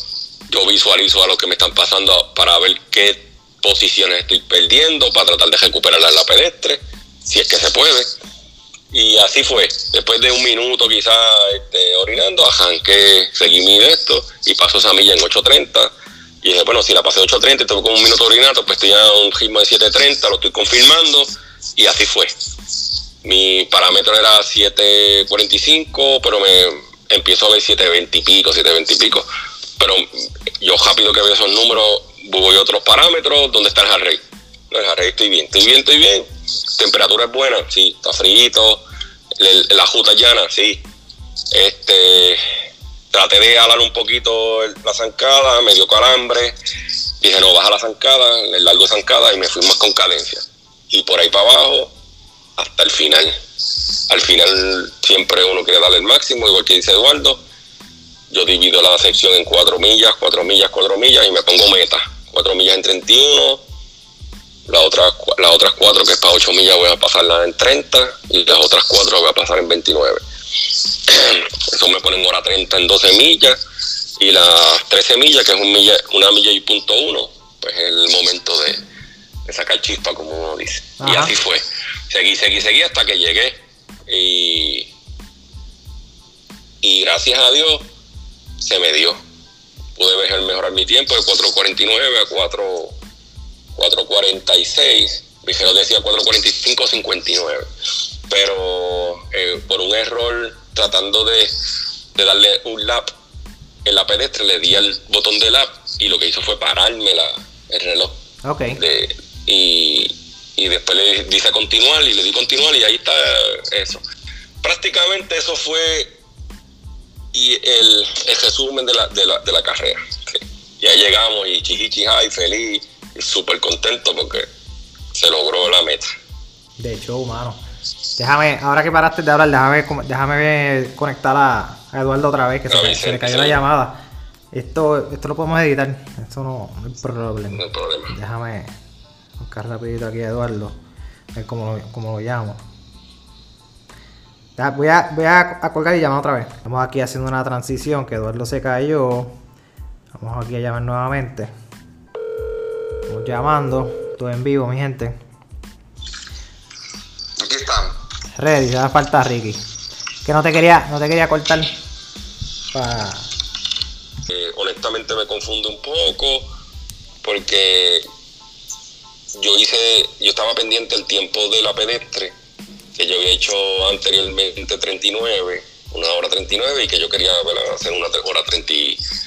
Yo visualizo a lo que me están pasando para ver qué posiciones estoy perdiendo, para tratar de recuperar la pedestre, si es que se puede. Y así fue. Después de un minuto quizás este, orinando, arranqué, seguí mi de esto y pasó esa milla en 8.30. Y dije, bueno, si la pasé 8.30 y tengo como un minuto orinando, pues estoy a un ritmo de 7.30, lo estoy confirmando y así fue. Mi parámetro era 7.45, pero me empiezo a ver 7.20 y pico, 7.20 y pico. Pero yo rápido que veo esos números, voy a otros parámetros, ¿dónde está el heart el heart estoy bien, estoy bien, estoy bien. Temperatura es buena, sí, está frío. La juta llana, sí. Este, traté de alar un poquito la zancada, me dio calambre. Dije, no, baja la zancada, el largo zancada y me fui más con cadencia y por ahí para abajo hasta el final. Al final siempre uno quiere darle el máximo, igual que dice Eduardo. Yo divido la sección en cuatro millas, cuatro millas, cuatro millas y me pongo meta. Cuatro millas en 31, las otras, las otras cuatro que es para 8 millas voy a pasarla en 30 y las otras cuatro voy a pasar en 29. Eso me pone en hora 30 en 12 millas y las 13 millas, que es un milla, una milla y punto uno, pues es el momento de, de sacar chispa, como uno dice. Y así fue. Seguí, seguí, seguí hasta que llegué. Y, y gracias a Dios se me dio. Pude mejorar mi tiempo de 4.49 a 4, 4.46. Vigero decía 4.45, 59. Pero eh, por un error tratando de, de darle un lap en la pedestre, le di al botón de lap y lo que hizo fue pararme la, el reloj. Okay. De, y, y después le dice continuar y le di continuar y ahí está eso. Prácticamente eso fue y el, resumen de la, de la, de la carrera. Y ahí llegamos y y feliz y súper contento porque se logró la meta. De hecho, humano. Déjame, ahora que paraste de hablar, déjame, déjame conectar a, Eduardo otra vez, que se, le cayó la llamada. Esto, esto lo podemos editar, esto no, no hay problema. No hay problema. Déjame buscar rapidito aquí a Eduardo, a ver cómo lo, llamo. voy a, voy a, colgar y llamar otra vez. Estamos aquí haciendo una transición que Eduardo se cayó. Vamos aquí a llamar nuevamente. Estamos llamando. Todo en vivo, mi gente. Ready, se da falta Ricky. Que no te quería, no te quería cortar. Eh, honestamente me confunde un poco. Porque yo hice, yo estaba pendiente el tiempo de la pedestre, que yo había hecho anteriormente 39, una hora 39, y que yo quería hacer una hora 30,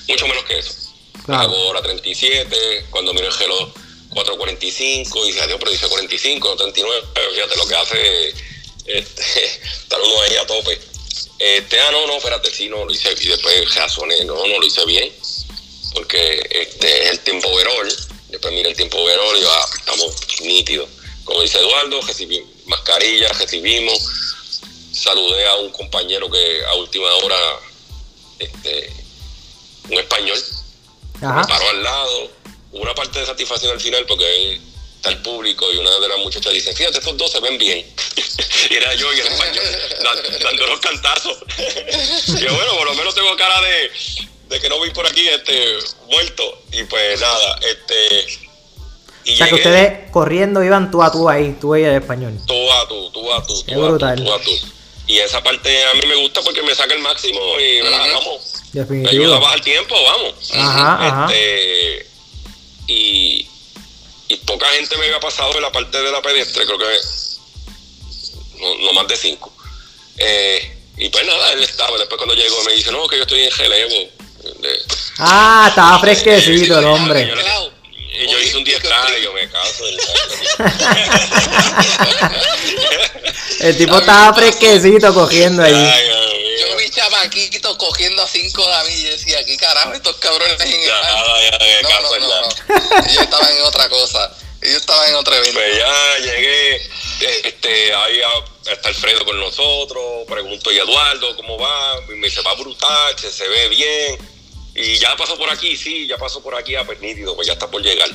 mucho menos que eso. Hago hora 37, cuando miro el gelo 4.45, y dije, adiós, pero dice 45, 39, fíjate lo que hace, este, estar uno ahí a tope. Este, ah, no, no, espérate, sí, no, lo hice, y después razoné, no, no lo hice bien, porque este es el tiempo overall Después mira el tiempo verón y ah, estamos nítidos. Como dice Eduardo, recibimos mascarillas, recibimos. Saludé a un compañero que a última hora, este, un español, me paró al lado. Una parte de satisfacción al final porque está el público y una de las muchachas dice, fíjate, estos dos se ven bien. y era yo y el español dando los cantazos. y bueno, por lo menos tengo cara de, de que no vi por aquí este muerto y pues nada, este y o sea que ustedes corriendo iban tú a tú ahí, tú y el español. Tú a tú, tú a tú, tú, brutal. tú, a tú. Y esa parte a mí me gusta porque me saca el máximo y uh vamos. Definitivo. Me ayuda a bajar tiempo, vamos. Ajá, este, ajá. Y, y poca gente me había pasado en la parte de la pedestre, creo que no, no más de cinco. Eh, y pues nada, él estaba. Después cuando llegó me dice, no, que yo estoy en relevo Ah, estaba fresquecito el hombre. Y yo hice un día y yo me caso. el tipo estaba fresquecito cogiendo ahí. Yo chamaquito cogiendo a 5 con a mí y decía, ¿qué carajo estos cabrones en el No, no, no, no. Yo estaba en otra cosa. Yo estaba en otro evento. Pues ya llegué, este, ahí está Alfredo con nosotros, pregunto, ¿y Eduardo cómo va? Y me dice, va brutal, se, se ve bien. Y ya pasó por aquí, sí, ya pasó por aquí a pues nítido, pues ya está por llegar.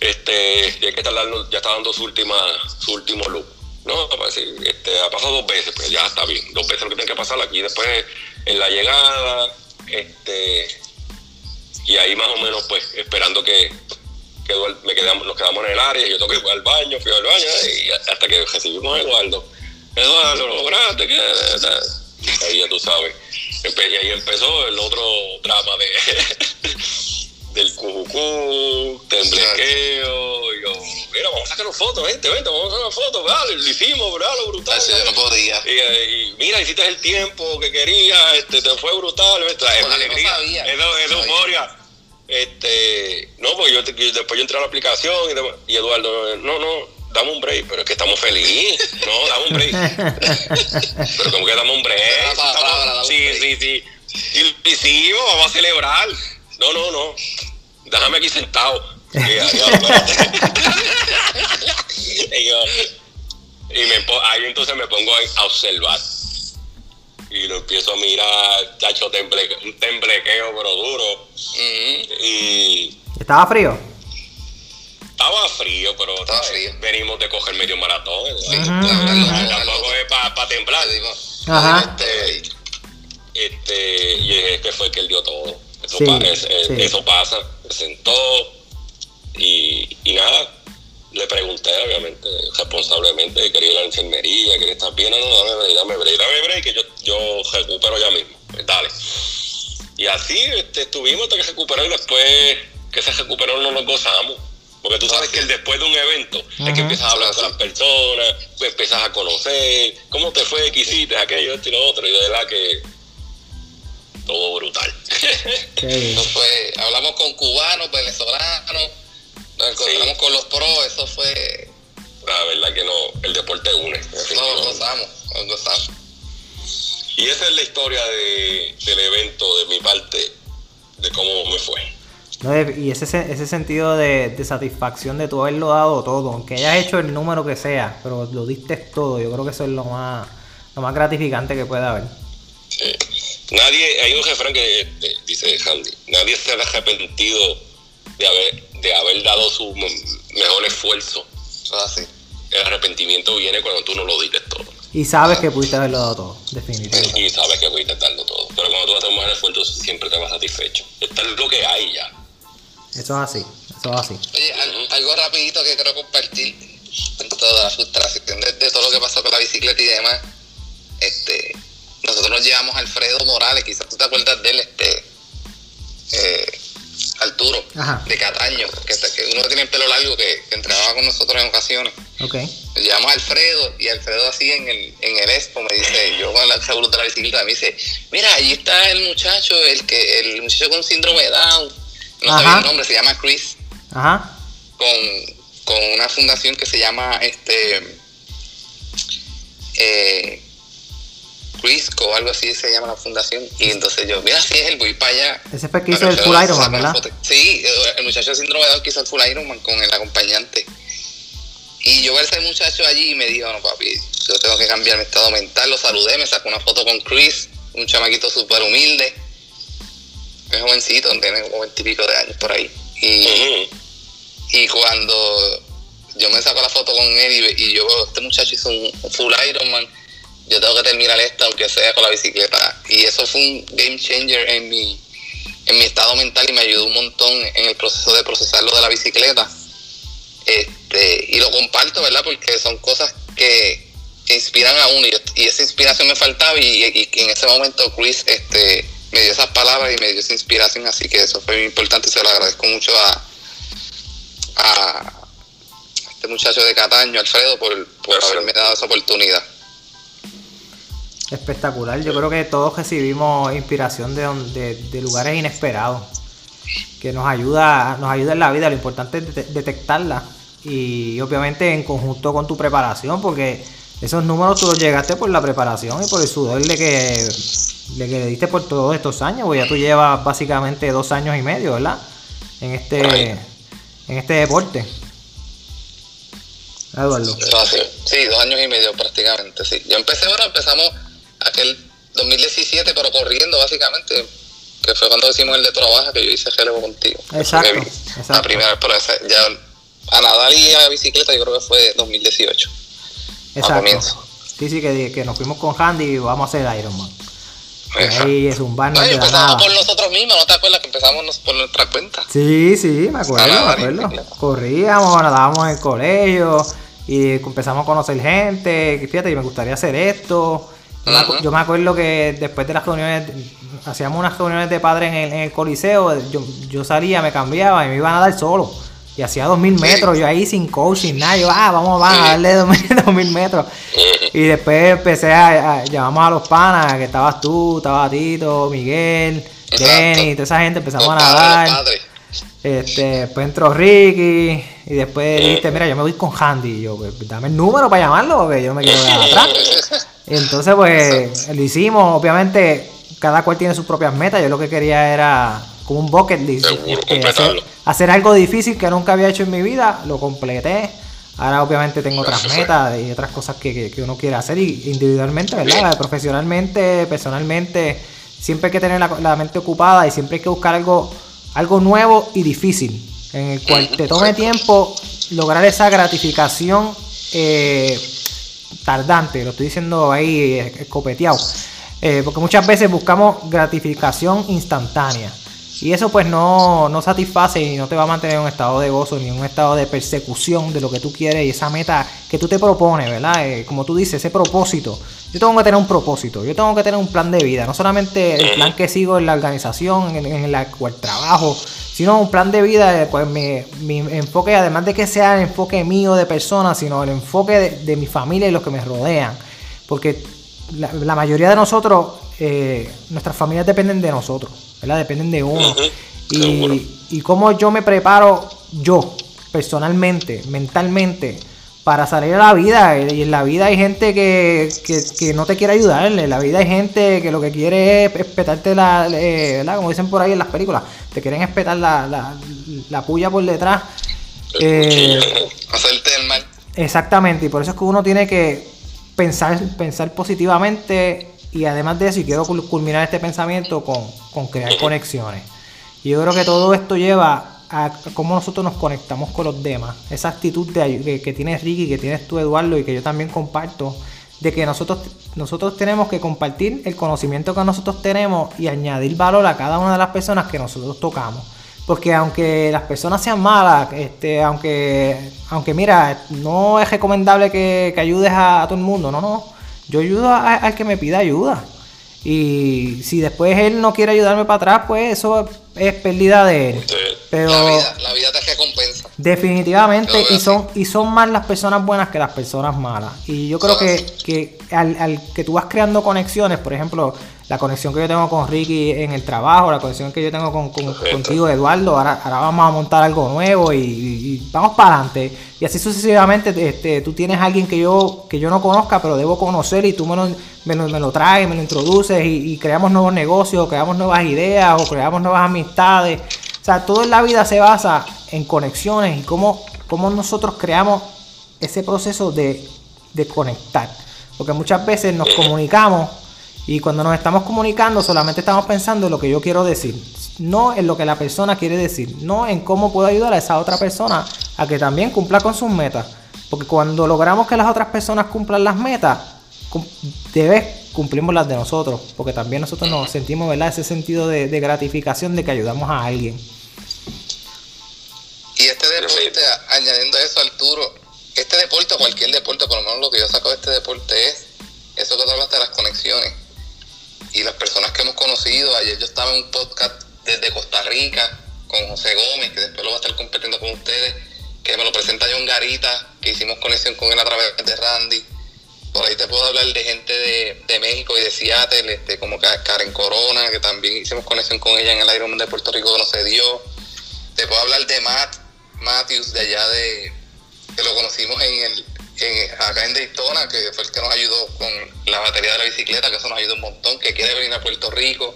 Este, ya que está dando, ya está dando su última, su último look. No, pues este, ha pasado dos veces, pues ya está bien. Dos veces lo que tiene que pasar aquí, después en la llegada, este, y ahí más o menos pues esperando que, que me quedamos, nos quedamos en el área, yo tengo que ir al baño, fui al baño y hasta que recibimos a Eduardo. Eduardo, lo lograste, que ahí ya tú sabes. Y ahí empezó el otro drama de del cujucú, temblequeo, y yo, mira, vamos a sacar una foto, gente, vente, vamos a sacar una foto, vale, lo hicimos, ¿verdad? Lo brutal. Tacho, yo no podía. Y, y mira, hiciste el tiempo que quería, este, te fue brutal, es no alegría, sabía. es, No euforia. Este, no, pues yo, después yo entré a la aplicación y, Eduardo, no, no, dame un break, pero es que estamos felices, no, dame un break. pero como que dame un break. Esa es la palabra, Estamos- dame un sí, break. sí, sí. Y lo hicimos, vamos a celebrar. No, no, no. Déjame aquí sentado. Y, espérate. y yo, y me, ahí entonces me pongo a observar. Y lo empiezo a mirar, chacho, temble, un temblequeo, pero duro. Y ¿Estaba frío? estaba frío, pero Estaba ¿sabes? frío. venimos de coger medio maratón. Ah, Tampoco es para temblar. Te digo, Ajá. este, Este, y es que fue el que él dio todo. Eso, Sí, pa- es- es- sí. eso pasa. Se sentó y, y nada. Le pregunté, obviamente, responsablemente, quería ir a la enfermería, quería estar bien. No, no, dame break, dame break, dame break, que yo, yo recupero ya mismo. Pues dale. Y así este, estuvimos hasta que recuperó y después que se recuperó no nos gozamos. Porque tú sabes que el después de un evento es que empiezas a hablar con las personas, pues empiezas a conocer, cómo te fue, qué hiciste, aquello, esto y lo otro. Y de verdad que todo brutal. Eso fue, hablamos con cubanos, venezolanos, nos encontramos con los pros, eso fue, La verdad que no, el deporte une. nos definitivamente. gozamos, nos gozamos. Y esa es la historia de, del evento de mi parte, de cómo me fue. No, y ese, se- ese sentido de, de satisfacción de tú haberlo dado todo, aunque hayas hecho el número que sea, pero lo diste todo, yo creo que eso es lo más, lo más gratificante que puede haber. Sí. Nadie, hay un refrán que este, dice Handy, nadie se ha arrepentido de haber, de haber dado su mejor esfuerzo. Eso es así. El arrepentimiento viene cuando tú no lo diste todo. Y sabes que pudiste haberlo dado todo, definitivamente. Y sabes que pudiste darlo todo. Pero cuando tú haces un mejor esfuerzo, siempre te vas satisfecho. Esto es lo que hay ya. Eso es así, eso es así. Oye, al- algo rapidito que quiero compartir en toda la frustración de, de todo lo que pasó con la bicicleta y demás. Este, nosotros nos llevamos a Alfredo Morales, quizás tú te acuerdas de él, este, eh, Arturo, Ajá. de Cataño, que, que uno tiene el pelo largo que, que entrenaba con nosotros en ocasiones. Ok. Nos llevamos a Alfredo y Alfredo así en el, en el expo me dice, yo con la seguro de la bicicleta, me dice, mira, ahí está el muchacho, el que el muchacho con síndrome de Down, no Ajá. sabía el nombre, se llama Chris Ajá. con, con una fundación que se llama este eh, Crisco o algo así se llama la fundación y entonces yo mira si es el voy para allá Ese fue el que hizo el Full Ironman, ¿verdad? sí el muchacho de síndrome de Down que hizo el Full Ironman con el acompañante. Y yo ver a ese muchacho allí y me dijo no papi yo tengo que cambiar mi estado mental lo saludé me sacó una foto con Chris un chamaquito súper humilde. Es jovencito tiene como veintipico de años por ahí. Y y cuando yo me saco la foto con él y, y yo veo, este muchacho hizo un, un full Ironman, yo tengo que terminar esto aunque sea con la bicicleta. Y eso fue un game changer en mi, en mi estado mental y me ayudó un montón en el proceso de procesar lo de la bicicleta. Este, y lo comparto, ¿verdad? Porque son cosas que, que inspiran a uno y, y esa inspiración me faltaba y, y- y en ese momento Chris este, me dio esas palabras y me dio esa inspiración, así que eso fue muy importante y se lo agradezco mucho a, a este muchacho de Cataño, Alfredo, por, por Perfecto. haberme dado esa oportunidad. Espectacular. Yo creo que todos recibimos inspiración de, de, de lugares inesperados. Que nos ayuda, nos ayuda en la vida. Lo importante es de- detectarla. Y obviamente en conjunto con tu preparación. Porque esos números tú los llegaste por la preparación y por el sudor de que le que le diste por todos estos años, porque ya tú llevas básicamente dos años y medio, ¿verdad? En este, en este deporte. Eduardo. Sí, dos años y medio prácticamente, sí. Yo empecé ahora, empezamos aquel 2017, pero corriendo básicamente, que fue cuando hicimos el de trabajo que yo hice relevo contigo. Exacto, La primera vez, ya a nadar y a bicicleta yo creo que fue 2018. Exacto. Sí, sí, que, que nos fuimos con Handy y vamos a hacer Ironman. Ahí es un bar no, empezamos por nosotros mismos, ¿no te acuerdas que empezamos por nuestra cuenta? Sí, sí, me acuerdo, me acuerdo. Corríamos, nadábamos en el colegio y empezamos a conocer gente. Fíjate, me gustaría hacer esto. Yo me acuerdo que después de las reuniones, hacíamos unas reuniones de padres en el, Coliseo, yo, yo, salía, me cambiaba y me iban a dar solo. Y hacía 2000 metros, yo ahí sin coaching, nada, yo, ah, vamos, vamos a darle 2000, metros. Y después empecé a, llamamos a los panas, que estabas tú, estaba Tito, Miguel, Jenny, toda esa gente, empezamos a nadar. Este, después entró Ricky y después dijiste, mira, yo me voy con Handy. Y yo, pues, dame el número para llamarlo porque yo no me quiero quedar atrás. entonces, pues, lo hicimos. Obviamente, cada cual tiene sus propias metas. Yo lo que quería era como un bucket list. Este, hacer, algo difícil que nunca había hecho en mi vida, lo completé. Ahora obviamente tengo otras metas y otras cosas que, uno quiere hacer individualmente, ¿verdad? Profesionalmente, personalmente. Siempre hay que tener la, mente ocupada y siempre hay que buscar algo, algo nuevo y difícil. En el cual te tome tiempo lograr esa gratificación eh, tardante. Lo estoy diciendo ahí escopeteado. Eh, porque muchas veces buscamos gratificación instantánea. Y eso pues no, no satisface y no te va a mantener en un estado de gozo ni en un estado de persecución de lo que tú quieres y esa meta que tú te propones, ¿verdad? Eh, como tú dices, ese propósito. Yo tengo que tener un propósito, yo tengo que tener un plan de vida, no solamente el plan que sigo en la organización, en, la cual trabajo, sino un plan de vida pues mi, mi, enfoque, además de que sea el enfoque mío de persona, sino el enfoque de, mi familia y los que me rodean. Porque la, mayoría de nosotros, eh, nuestras familias dependen de nosotros. Dependen de uno. y, y cómo yo me preparo yo, personalmente, mentalmente, para salir a la vida. Y en la vida hay gente que, no te quiere ayudar. En la vida hay gente que lo que quiere es espetarte la, eh, ¿verdad? Como dicen por ahí en las películas, te quieren espetar la, la, la puya por detrás. Eh, hacerte el mal. Exactamente, y por eso es que uno tiene que pensar, pensar positivamente y además de eso, y quiero culminar este pensamiento con, crear conexiones. Y yo creo que todo esto lleva a cómo nosotros nos conectamos con los demás. Esa actitud de, que, tienes Ricky, que tienes tú Eduardo y que yo también comparto, de que nosotros, nosotros tenemos que compartir el conocimiento que nosotros tenemos y añadir valor a cada una de las personas que nosotros tocamos. Porque aunque las personas sean malas, este, aunque, aunque mira, no es recomendable que, ayudes a, todo el mundo, no, no. Yo ayudo al que me pida ayuda. Y si después él no quiere ayudarme para atrás, pues eso es pérdida de él. Pero la vida, te recompensa. Definitivamente, y son, y son más las personas buenas que las personas malas. Y yo creo que, que al, al, que tú vas creando conexiones, por ejemplo, la conexión que yo tengo con Ricky en el trabajo, la conexión que yo tengo con, contigo, Eduardo. Ahora, ahora, vamos a montar algo nuevo y, vamos para adelante. Y así sucesivamente, este, tú tienes a alguien que yo, que yo no conozca, pero debo conocer y tú me lo, me lo, me lo traes, me lo introduces y, creamos nuevos negocios, creamos nuevas ideas o creamos nuevas amistades. O sea, todo en la vida se basa en conexiones y cómo, cómo nosotros creamos ese proceso de, de conectar. Porque muchas veces nos comunicamos y cuando nos estamos comunicando solamente estamos pensando en lo que yo quiero decir, no en lo que la persona quiere decir, no en cómo puedo ayudar a esa otra persona a que también cumpla con sus metas. Porque cuando logramos que las otras personas cumplan las metas, debe cumplimos las de nosotros, porque también nosotros nos sentimos, ¿verdad? Ese sentido de, gratificación de que ayudamos a alguien. Y este deporte, añadiendo eso, Arturo, este deporte, cualquier deporte, por lo menos lo que yo saco de este deporte es eso que tú hablaste de las conexiones y las personas que hemos conocido. Ayer yo estaba en un podcast desde Costa Rica con José Gómez, que después lo va a estar compartiendo con ustedes, que me lo presenta John Garita, que hicimos conexión con él a través de Randy. Por ahí te puedo hablar de gente de, México y de Seattle, este, como Karen Corona, que también hicimos conexión con ella en el Ironman de Puerto Rico que no se dio. Te puedo hablar de Matt Matthews, de allá de, que lo conocimos en el, acá en Daytona, que fue el que nos ayudó con la batería de la bicicleta, que eso nos ayudó un montón, que quiere venir a Puerto Rico.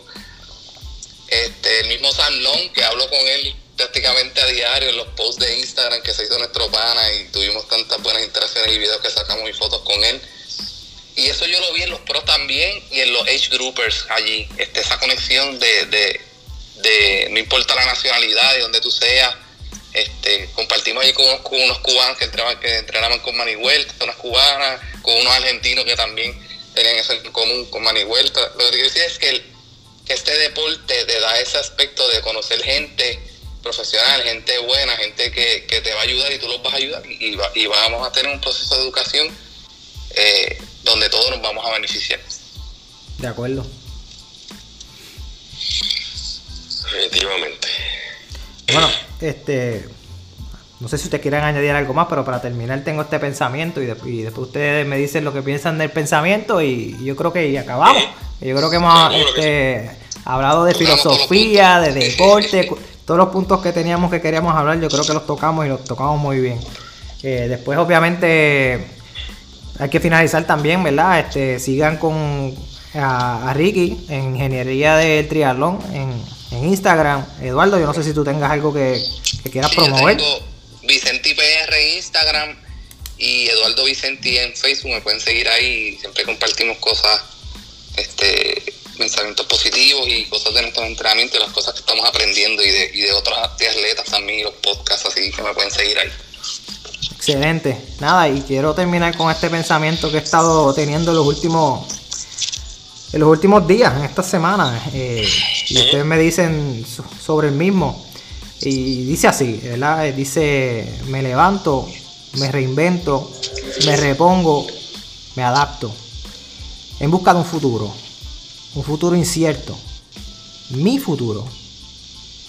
Este, el mismo Sam Long, que hablo con él prácticamente a diario en los posts de Instagram que se hizo nuestro pana y tuvimos tantas buenas interacciones y videos que sacamos y fotos con él. Y eso yo lo vi en los pros también y en los age groupers allí. Este, esa conexión de, de, de no importa la nacionalidad, de donde tú seas. Este, compartimos ahí con, unos cubanos que entrenaban, que entrenaban con Manny Huerta, unas cubanas, con unos argentinos que también tenían eso en común con Manny Huerta. Lo que quiero decir es que, que este deporte te da ese aspecto de conocer gente profesional, gente buena, gente que, que te va a ayudar y tú los vas a ayudar y, y vamos a tener un proceso de educación eh, donde todos nos vamos a beneficiar. De acuerdo. Definitivamente. Bueno, este. No sé si ustedes quieren añadir algo más, pero para terminar tengo este pensamiento y, después ustedes me dicen lo que piensan del pensamiento y, yo creo que acabamos. Yo creo que hemos este, hablado de filosofía, de deporte, todos los puntos que teníamos que queríamos hablar, yo creo que los tocamos y los tocamos muy bien. Eh, después, obviamente, hay que finalizar también, ¿verdad? Este, sigan con a, Ricky en Ingeniería del Triatlón en, Instagram. Eduardo, yo no sé si tú tengas algo que, quieras promover. tengo Vicenti PR en Instagram y Eduardo Vicenti en Facebook. Me pueden seguir ahí. Siempre compartimos cosas, este, pensamientos positivos y cosas de nuestro entrenamiento y las cosas que estamos aprendiendo y de, y de otras atletas también y los podcasts así que me pueden seguir ahí. Excelente. Nada, y quiero terminar con este pensamiento que he estado teniendo en los últimos, en los últimos días, en estas semanas. Eh, y ustedes me dicen sobre el mismo. Y dice así, ¿verdad? Dice, me levanto, me reinvento, me repongo, me adapto. En busca de un futuro. Un futuro incierto. Mi futuro.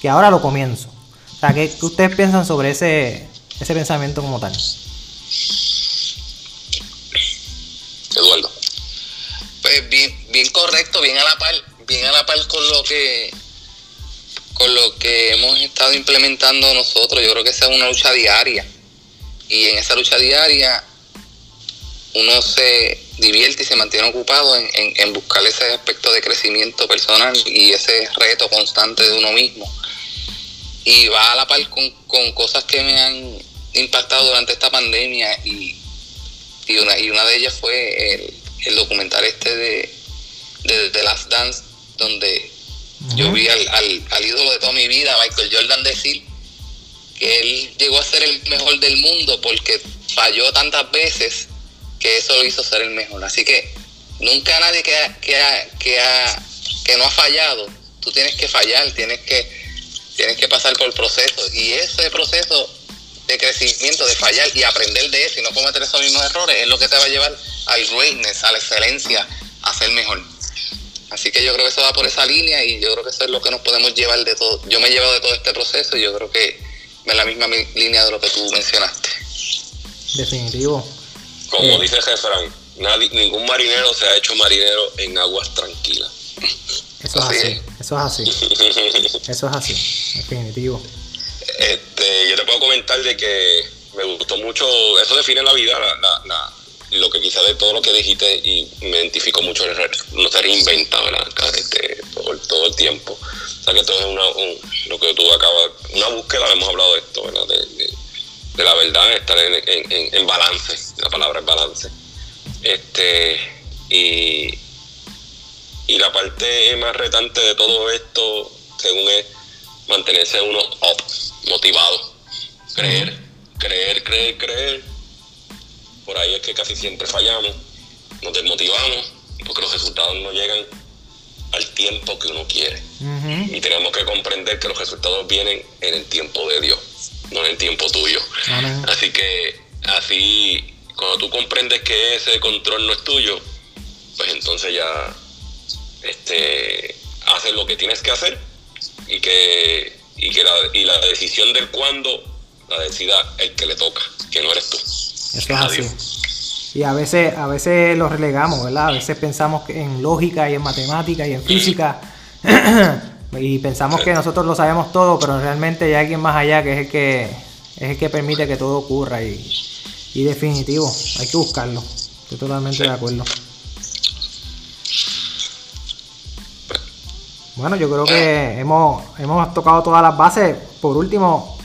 Que ahora lo comienzo. O sea, ¿qué, qué ustedes piensan sobre ese, ese pensamiento como tal. Eduardo. Pues bien, bien correcto, bien a la par, bien a la par con lo que con lo que hemos estado implementando nosotros. Yo creo que esa es una lucha diaria. Y en esa lucha diaria uno se divierte y se mantiene ocupado en, en buscar ese aspecto de crecimiento personal y ese reto constante de uno mismo. Y va a la par con, con cosas que me han impactado durante esta pandemia y, y, una, y una de ellas fue el, el documental este de, de The Last Dance, donde yo vi al, al, ídolo de toda mi vida, Michael Jordan, decir que él llegó a ser el mejor del mundo porque falló tantas veces que eso lo hizo ser el mejor. Así que nunca nadie que, que, que, que no ha fallado, tú tienes que fallar, tienes que, tienes que pasar por el proceso. Y ese proceso de crecimiento, de fallar y aprender de eso y no cometer esos mismos errores es lo que te va a llevar al greatness, a la excelencia, a ser mejor. Así que yo creo que eso va por esa línea y yo creo que eso es lo que nos podemos llevar de todo. Yo me he llevado de todo este proceso y yo creo que es la misma línea de lo que tú mencionaste. Definitivo. Como eh. dice Jefran, nadie, ningún marinero se ha hecho marinero en aguas tranquilas. Eso es así, eso es así. Eso es así, definitivo. Este, yo te puedo comentar de que me gustó mucho, eso define la vida, lo que quizá de todo lo que dijiste y me identifico mucho, no se reinventa, ¿verdad? Este, todo, el tiempo. O sea que todo es una, lo que tú acabas, una búsqueda, hemos hablado de esto, ¿verdad? De, la verdad, estar en, balance, la palabra es balance. Este, y, y la parte más retante de todo esto, según es mantenerse uno up, motivado, creer, creer, creer, creer. Por ahí es que casi siempre fallamos, nos desmotivamos porque los resultados no llegan al tiempo que uno quiere. Y tenemos que comprender que los resultados vienen en el tiempo de Dios, no en el tiempo tuyo. Así que así, cuando tú comprendes que ese control no es tuyo, pues entonces ya este, haces lo que tienes que hacer y que, y que la, y la decisión del cuándo la decida el que le toca, que no eres tú. Eso es así. Y a veces, a veces lo relegamos, ¿verdad? A veces pensamos en lógica y en matemática y en física. y pensamos que nosotros lo sabemos todo, pero realmente hay alguien más allá que es el que es el que permite que todo ocurra y, y definitivo, hay que buscarlo. Estoy totalmente de acuerdo. Bueno, yo creo que hemos, hemos tocado todas las bases. Por último,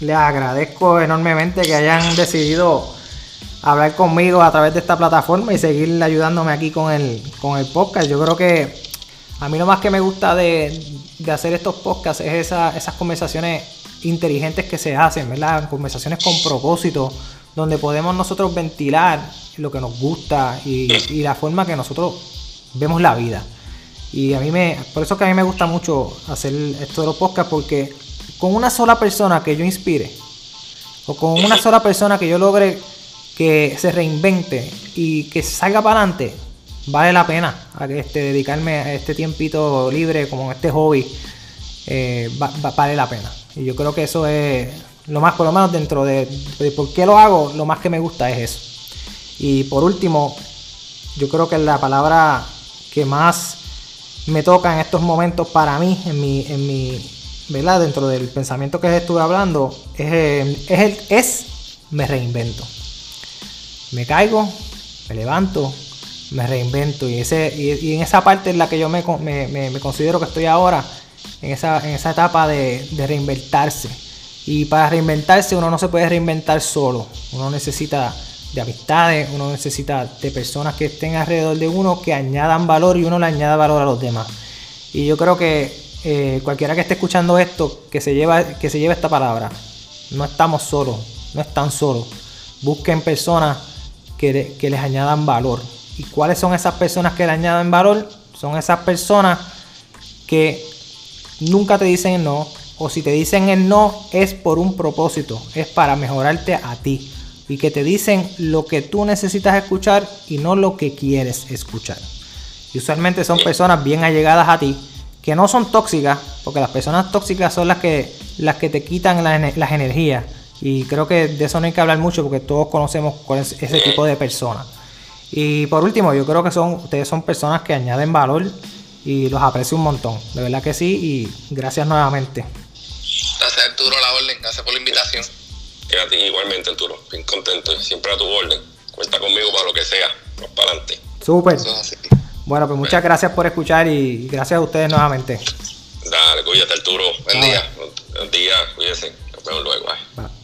les agradezco enormemente que hayan decidido hablar conmigo a través de esta plataforma y seguir ayudándome aquí con el, con el podcast. Yo creo que a mí lo más que me gusta de, hacer estos podcasts es esas conversaciones inteligentes que se hacen, ¿verdad? Conversaciones con propósito, donde podemos nosotros ventilar lo que nos gusta y, y la forma que nosotros vemos la vida. Y a mí me, por eso que a mí me gusta mucho hacer esto de los podcasts, porque con una sola persona que yo inspire, o con una sola persona que yo logre que se reinvente y que salga para adelante, vale la pena este, dedicarme a este tiempito libre como este hobby, eh, vale la pena. Y yo creo que eso es lo más, por lo menos dentro de, de por qué lo hago, lo más que me gusta es eso. Y por último, yo creo que la palabra que más me toca en estos momentos para mí, en mi, en mi, ¿verdad? Dentro del pensamiento que estuve hablando, es, es, es me reinvento. Me caigo, me levanto, me reinvento. Y, ese, y, en esa parte en la que yo me, me, considero que estoy ahora, en esa, en esa etapa de, de reinventarse. Y para reinventarse uno no se puede reinventar solo. Uno necesita de amistades, uno necesita de personas que estén alrededor de uno que añadan valor y uno le añada valor a los demás. Y yo creo que eh, cualquiera que esté escuchando esto, que se, lleva, que se lleve esta palabra, no estamos solos, no están solos. Busquen personas que, les añadan valor. ¿Y cuáles son esas personas que le añadan valor? Son esas personas que nunca te dicen no, o si te dicen el no es por un propósito, es para mejorarte a ti y que te dicen lo que tú necesitas escuchar y no lo que quieres escuchar. Y usualmente son personas bien allegadas a ti, que no son tóxicas, porque las personas tóxicas son las que, las que te quitan las energías. Y creo que de eso no hay que hablar mucho porque todos conocemos ese tipo de personas. Y por último, yo creo que son, ustedes son personas que añaden valor y los aprecio un montón. De verdad que sí y gracias nuevamente. Gracias Arturo la orden, gracias por la invitación. Ti igualmente, Arturo. Bien contento. Siempre a tu orden. Cuenta conmigo para lo que sea. Vamos para adelante. Súper. Bueno, pues muchas gracias por escuchar y gracias a ustedes nuevamente. Dale, cuídate, Arturo. Buen día. Buen día, cuídense. Nos vemos luego. Bye.